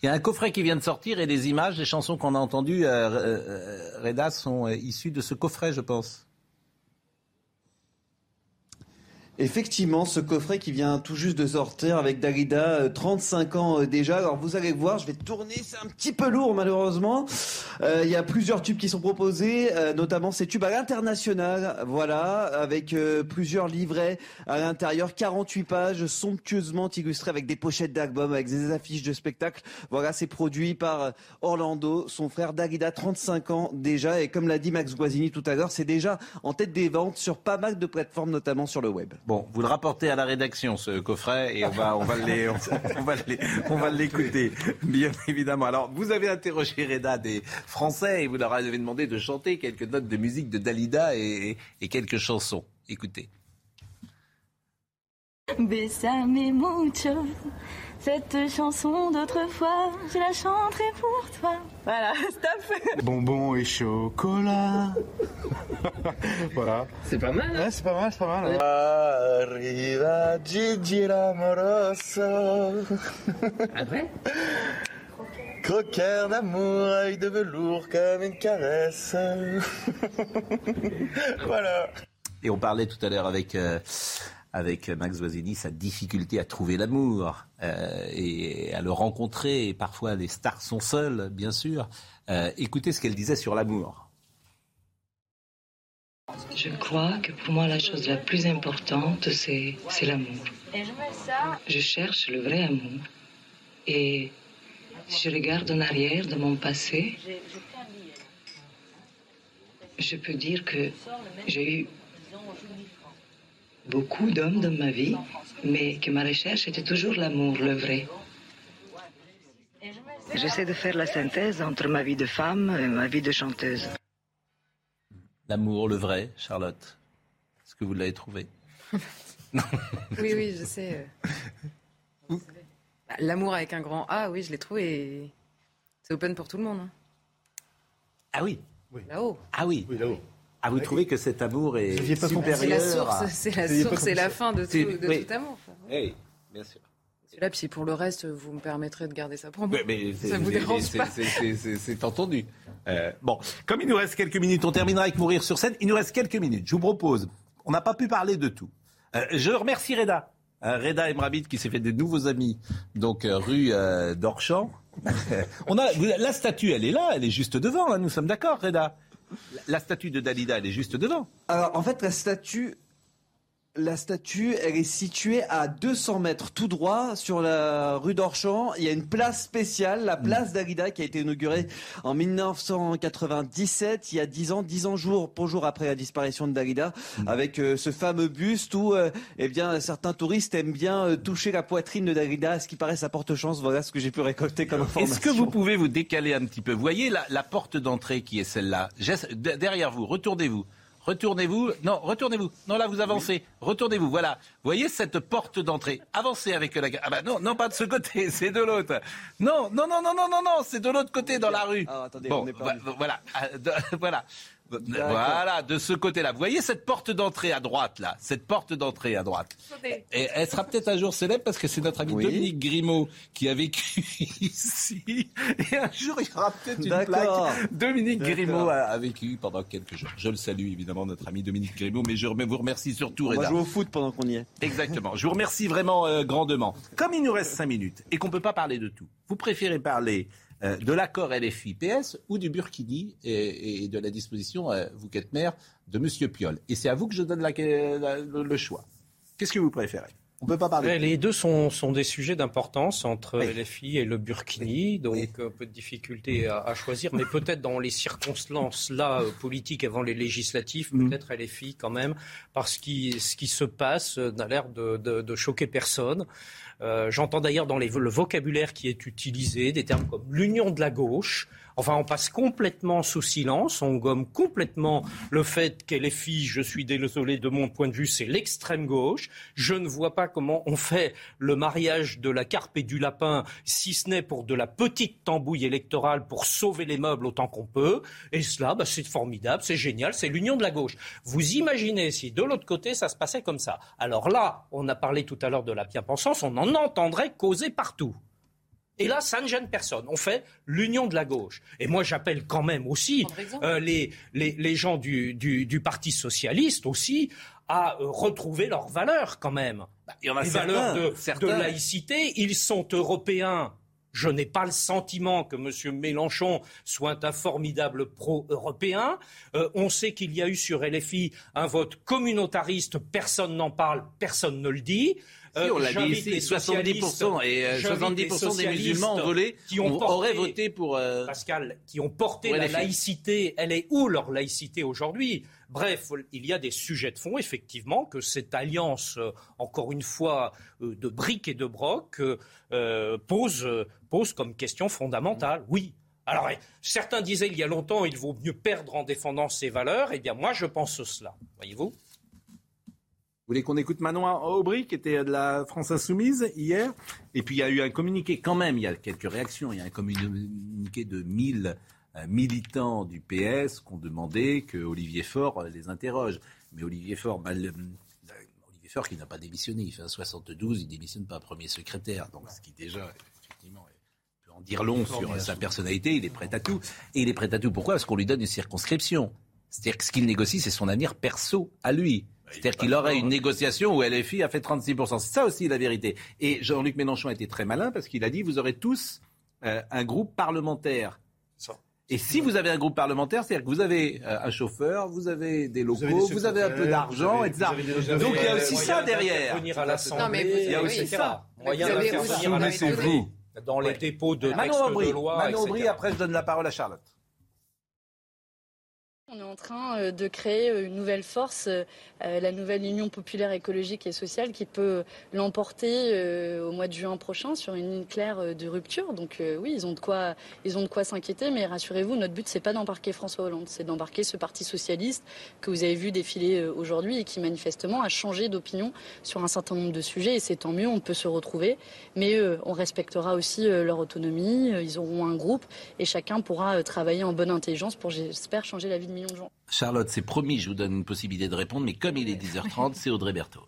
Il y a un coffret qui vient de sortir et les images, les chansons qu'on a entendues, euh, euh, Reda, sont euh, issues de ce coffret, je pense. Effectivement, ce coffret qui vient tout juste de sortir avec Dalida, euh, 35 ans euh, déjà. Alors vous allez voir, je vais tourner, c'est un petit peu lourd malheureusement. Euh, Il y a plusieurs tubes qui sont proposés, euh, notamment ces tubes à l'international, voilà, avec euh, plusieurs livrets à l'intérieur, 48 pages somptueusement illustrées avec des pochettes d'albums, avec des affiches de spectacles. Voilà, c'est produit par euh, Orlando, son frère Dalida, 35 ans déjà. Et comme l'a dit Max Guazzini tout à l'heure, c'est déjà en tête des ventes sur pas mal de plateformes, notamment sur le web. Vous le rapportez à la rédaction, ce coffret, et on va, les- on, va l'écouter, bien évidemment. Alors, vous avez interrogé Reda des Français et vous leur avez demandé de chanter quelques notes de musique de Dalida et quelques chansons. Écoutez. Bésame mucho. Cette chanson d'autrefois, je la chanterai pour toi. Voilà, stop. Bonbons et chocolat. voilà. C'est pas mal. Ouais, c'est pas mal, c'est pas mal. Arriva Gigi l'amoroso. Ah ouais? Croqueur d'amour, œil de velours comme une caresse. voilà. Et on parlait tout à l'heure avec, euh, avec Max Guazzini, sa difficulté à trouver l'amour euh, et à le rencontrer. Et parfois, les stars sont seules, bien sûr. Euh, écoutez ce qu'elle disait sur l'amour. Je crois que pour moi, la chose la plus importante, c'est l'amour. Je cherche le vrai amour. Et si je regarde en arrière de mon passé, je peux dire que j'ai eu beaucoup d'hommes dans ma vie, mais que ma recherche était toujours l'amour, le vrai. J'essaie de faire la synthèse entre ma vie de femme et ma vie de chanteuse. L'amour, le vrai, Charlotte. Est-ce que vous l'avez trouvé? Oui, oui, je sais. euh. Bah, L'amour avec un grand A, oui, je l'ai trouvé. et C'est open pour tout le monde. hein. Ah oui Là-haut. Ah oui Ah, vous trouvez que cet amour est C'est supérieur la à- source, c'est la source et la fin de tout, C'est- de oui. tout amour. enfin. Oui, bien sûr. Celui-là, puis pour le reste, vous me permettrez de garder ça pour moi. Mais c'est- ça vous c'est- dérange c'est- pas c'est- c'est- c'est- C'est entendu. Euh, bon, comme il nous reste quelques minutes, on terminera avec Mourir sur scène. Il nous reste quelques minutes. Je vous propose, on n'a pas pu parler de tout. Euh, je remercie Reda. Euh, Reda Emrabit qui s'est fait des nouveaux amis, donc euh, rue euh, d'Orchamps. on a, vous- la statue, elle est là, elle est juste devant, là, nous sommes d'accord, Reda? La, statue de Dalida, elle est juste devant. Alors, en fait, la statue, la statue, elle est située à 200 mètres tout droit sur la rue d'Orchamps. Il y a une place spéciale, la place d'Alida, qui a été inaugurée en 1997, il y a 10 ans, 10 ans jour pour jour après la disparition de Dalida, avec euh, ce fameux buste où, euh, eh bien, certains touristes aiment bien euh, toucher la poitrine de Dalida. À ce qui paraît, ça porte chance. Voilà ce que j'ai pu récolter comme information. Est-ce que vous pouvez vous décaler un petit peu? Vous voyez la, la porte d'entrée qui est celle-là Derrière vous, retournez-vous. Retournez-vous. Non, retournez-vous. Non, là, vous avancez. Retournez-vous. Voilà. Voyez cette porte d'entrée. Avancez avec la Ah bah non, non, pas de ce côté, c'est de l'autre. Non, non, non, non, non, non, non, c'est de l'autre côté dans la rue. Ah, attendez, bon, on est voilà. Ah, voilà. Voilà, de ce côté-là. Vous voyez cette porte d'entrée à droite, là? Cette porte d'entrée à droite. Et elle sera peut-être un jour célèbre parce que c'est notre ami Oui. Dominique Grimaud qui a vécu ici. Et un jour, il y aura peut-être une plaque. Dominique. Grimaud a, a vécu pendant quelques jours. Je le salue évidemment, notre ami Dominique Grimaud, mais je vous remercie surtout, On va Reda. jouer au foot pendant qu'on y est. Exactement. Je vous remercie vraiment euh, grandement. Comme il nous reste cinq minutes et qu'on ne peut pas parler de tout, vous préférez parler euh, de l'accord LFI-PS ou du Burkini et, et de la disposition, euh, vous qui êtes maire, de M. Piolle. Et c'est à vous que je donne la- la- le, choix. Qu'est-ce que vous préférez? On peut pas parler. Les deux sont, sont des sujets d'importance entre Oui. LFI et le Burkini, donc un peu de difficulté à, à choisir, mais peut-être dans les circonstances là euh, politiques avant les législatives, Mm. peut-être LFI quand même, parce que ce qui se passe euh, n'a l'air de, de- de choquer personne. Euh, J'entends d'ailleurs dans le vocabulaire qui est utilisé des termes comme l'union de la gauche. Enfin, on passe complètement sous silence, on gomme complètement le fait qu'elle est fille, je suis désolé de mon point de vue, c'est l'extrême gauche. Je ne vois pas comment on fait le mariage de la carpe et du lapin, si ce n'est pour de la petite tambouille électorale pour sauver les meubles autant qu'on peut. Et cela, bah, c'est formidable, c'est génial, c'est l'union de la gauche. Vous imaginez si de l'autre côté ça se passait comme ça. Alors là, on a parlé tout à l'heure de la bien-pensance, on en entendrait causer partout. Et là, ça ne gêne personne. On fait l'union de la gauche. Et moi, j'appelle quand même aussi euh, les, les, les gens du, du, du Parti socialiste aussi à euh, retrouver leurs valeurs quand même. il y en a les certains, valeurs de, certains. de laïcité, ils sont européens. Je n'ai pas le sentiment que M. Mélenchon soit un formidable pro-européen. Euh, on sait qu'il y a eu sur LFI un vote communautariste, personne n'en parle, personne ne le dit. Si, on l'a dit j'invite ici, les 70% et euh, j'invite les 70% des musulmans ont volé, qui ont ont- porté- auraient voté pour. euh, Pascal, qui ont porté la laïcité. Elle est où leur laïcité aujourd'hui? Bref, il y a des sujets de fond, effectivement, que cette alliance, euh, encore une fois, euh, de briques et de brocs, euh, euh, pose, euh, pose comme question fondamentale. Oui. Alors, eh, certains disaient il y a longtemps, il vaut mieux perdre en défendant ses valeurs. Eh bien, moi, je pense cela. Voyez-vous? Vous voulez qu'on écoute Manon Aubry, qui était de la France Insoumise hier? Et puis il y a eu un communiqué, quand même, il y a quelques réactions. Il y a un communiqué de 1000 euh, militants du PS qui ont demandé que Olivier Faure les interroge. Mais Olivier Faure, bah, le- euh, Olivier Faure qui n'a pas démissionné, il fait un 72, il démissionne pas premier secrétaire. Donc ce qui déjà, effectivement, peut en dire long sur sa personnalité, il est prêt à tout. Et il est prêt à tout pourquoi? Parce qu'on lui donne une circonscription. C'est-à-dire que ce qu'il négocie, c'est son avenir perso à lui. C'est-à-dire qu'il aurait une négociation où LFI a fait 36%. C'est ça aussi la vérité. Et Jean-Luc Mélenchon a été très malin parce qu'il a dit vous aurez tous euh, un groupe parlementaire. Et si vous avez un groupe parlementaire, c'est-à-dire que vous avez euh, un chauffeur, vous avez des locaux, avez vous avez un peu d'argent, vous avez- etc. vous avez des- Donc il y a aussi ça derrière. à Non, mais vous- il y a aussi ça. Moyen Vous avez d'intervenir aussi- à l'Assemblée, dans les dépôts de Manon textes Aubry, de loi, Manon etc. Aubry, après je donne la parole à Charlotte. On est en train euh, de créer euh, une nouvelle force, euh, la nouvelle Union populaire écologique et sociale qui peut l'emporter au mois de juin prochain sur une ligne claire de rupture. Donc oui, ils ont de quoi, ils ont de quoi s'inquiéter, mais rassurez-vous, notre but c'est pas d'embarquer François Hollande, c'est d'embarquer ce parti socialiste que vous avez vu défiler aujourd'hui et qui manifestement a changé d'opinion sur un certain nombre de sujets. Et c'est tant mieux, on peut se retrouver, mais on respectera aussi leur autonomie. Ils auront un groupe et chacun pourra travailler en bonne intelligence pour, j'espère, changer la vie de millions de gens. Charlotte, c'est promis, je vous donne une possibilité de répondre, mais comme il est 10h30, c'est Audrey Berthaud.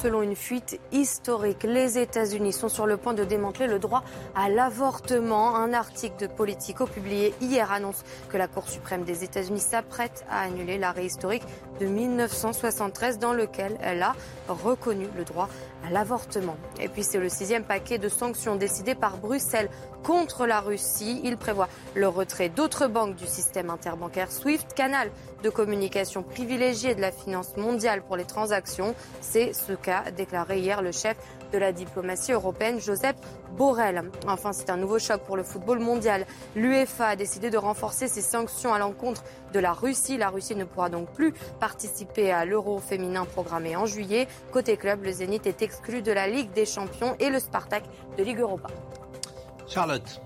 Selon une fuite historique, les États-Unis sont sur le point de démanteler le droit à l'avortement. Un article de Politico publié hier annonce que la Cour suprême des États-Unis s'apprête à annuler l'arrêt historique de 1973 dans lequel elle a reconnu le droit à l'avortement. Et puis c'est le sixième paquet de sanctions décidé par Bruxelles contre la Russie. Il prévoit le retrait d'autres banques du système interbancaire SWIFT, canal de communication privilégié de la finance mondiale pour les transactions. C'est ce qu'a déclaré hier le chef de la diplomatie européenne, Joseph Borrell. Enfin, c'est un nouveau choc pour le football mondial. L'UEFA a décidé de renforcer ses sanctions à l'encontre de la Russie. La Russie ne pourra donc plus participer à l'Euro féminin programmé en juillet. Côté club, le Zénith est exclu de la Ligue des Champions et le Spartak de Ligue Europa. Charlotte.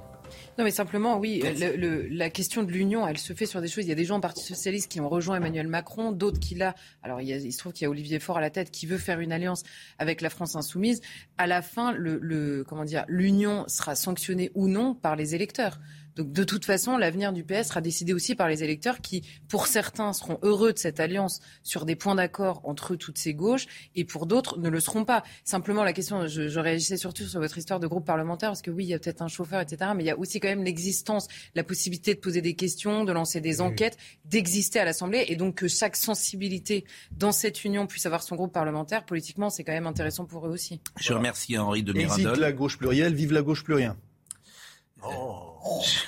Non, mais simplement, oui, le, le, la question de l'union, elle se fait sur des choses. Il y a des gens au Parti socialiste qui ont rejoint Emmanuel Macron, d'autres qui là. Alors, il, y a, il se trouve qu'il y a Olivier Faure à la tête qui veut faire une alliance avec la France insoumise. À la fin, le, le comment dire, l'union sera sanctionnée ou non par les électeurs. Donc de toute façon, l'avenir du PS sera décidé aussi par les électeurs qui, pour certains, seront heureux de cette alliance sur des points d'accord entre toutes ces gauches et pour d'autres ne le seront pas. Simplement, la question, je, je, réagissais surtout sur votre histoire de groupe parlementaire parce que oui, il y a peut-être un chauffeur, etc. Mais il y a aussi quand même l'existence, la possibilité de poser des questions, de lancer des enquêtes, d'exister à l'Assemblée et donc que chaque sensibilité dans cette union puisse avoir son groupe parlementaire. Politiquement, c'est quand même intéressant pour eux aussi. Je remercie Henri de Mirandol. Exit la gauche plurielle, vive la gauche plurielle. Oh.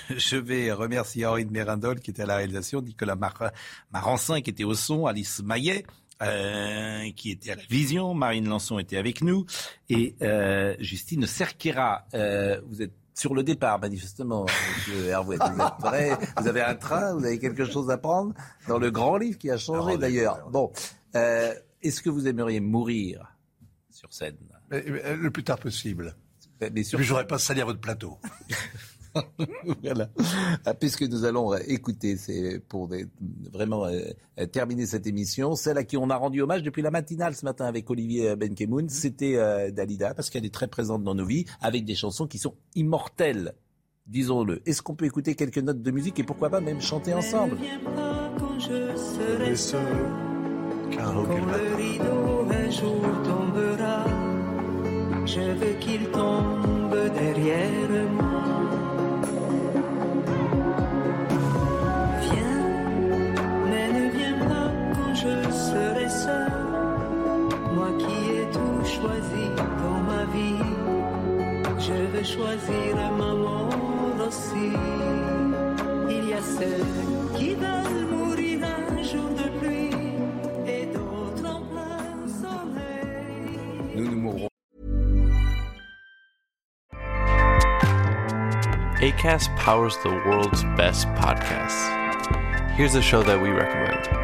Je vais remercier Henri de Mérindol qui était à la réalisation, Nicolas Mar Marancin qui était au son, Alice Maillet euh, qui était à la vision, Marine Lançon était avec nous et euh, Justine Cerquera. Euh, vous êtes sur le départ, manifestement, monsieur Hervé. Vous êtes prêt Vous avez un train Vous avez quelque chose à prendre Dans le grand livre qui a changé d'ailleurs. Bon, est-ce que vous aimeriez mourir sur scène? Mais, mais, Le plus tard possible. Mais sur... je n'aurais pas salir votre plateau. voilà. Ah, puisque nous allons écouter, c'est pour des, vraiment euh, terminer cette émission, celle à qui on a rendu hommage depuis la matinale ce matin avec Olivier Benkemoun, c'était euh, Dalida, parce qu'elle est très présente dans nos vies, avec des chansons qui sont immortelles, disons-le. Est-ce qu'on peut écouter quelques notes de musique et pourquoi pas même chanter ensemble quand je serai seul, quand le rideau un jour tombera, je veux qu'il tombe derrière moi. Je vais choisir ma mort aussi. Il y a ceux qui veulent mourir un jour de pluie et d'autres en plein soleil. Nous nous mourrons. ACAST powers the world's best podcasts. Here's a show that we recommend.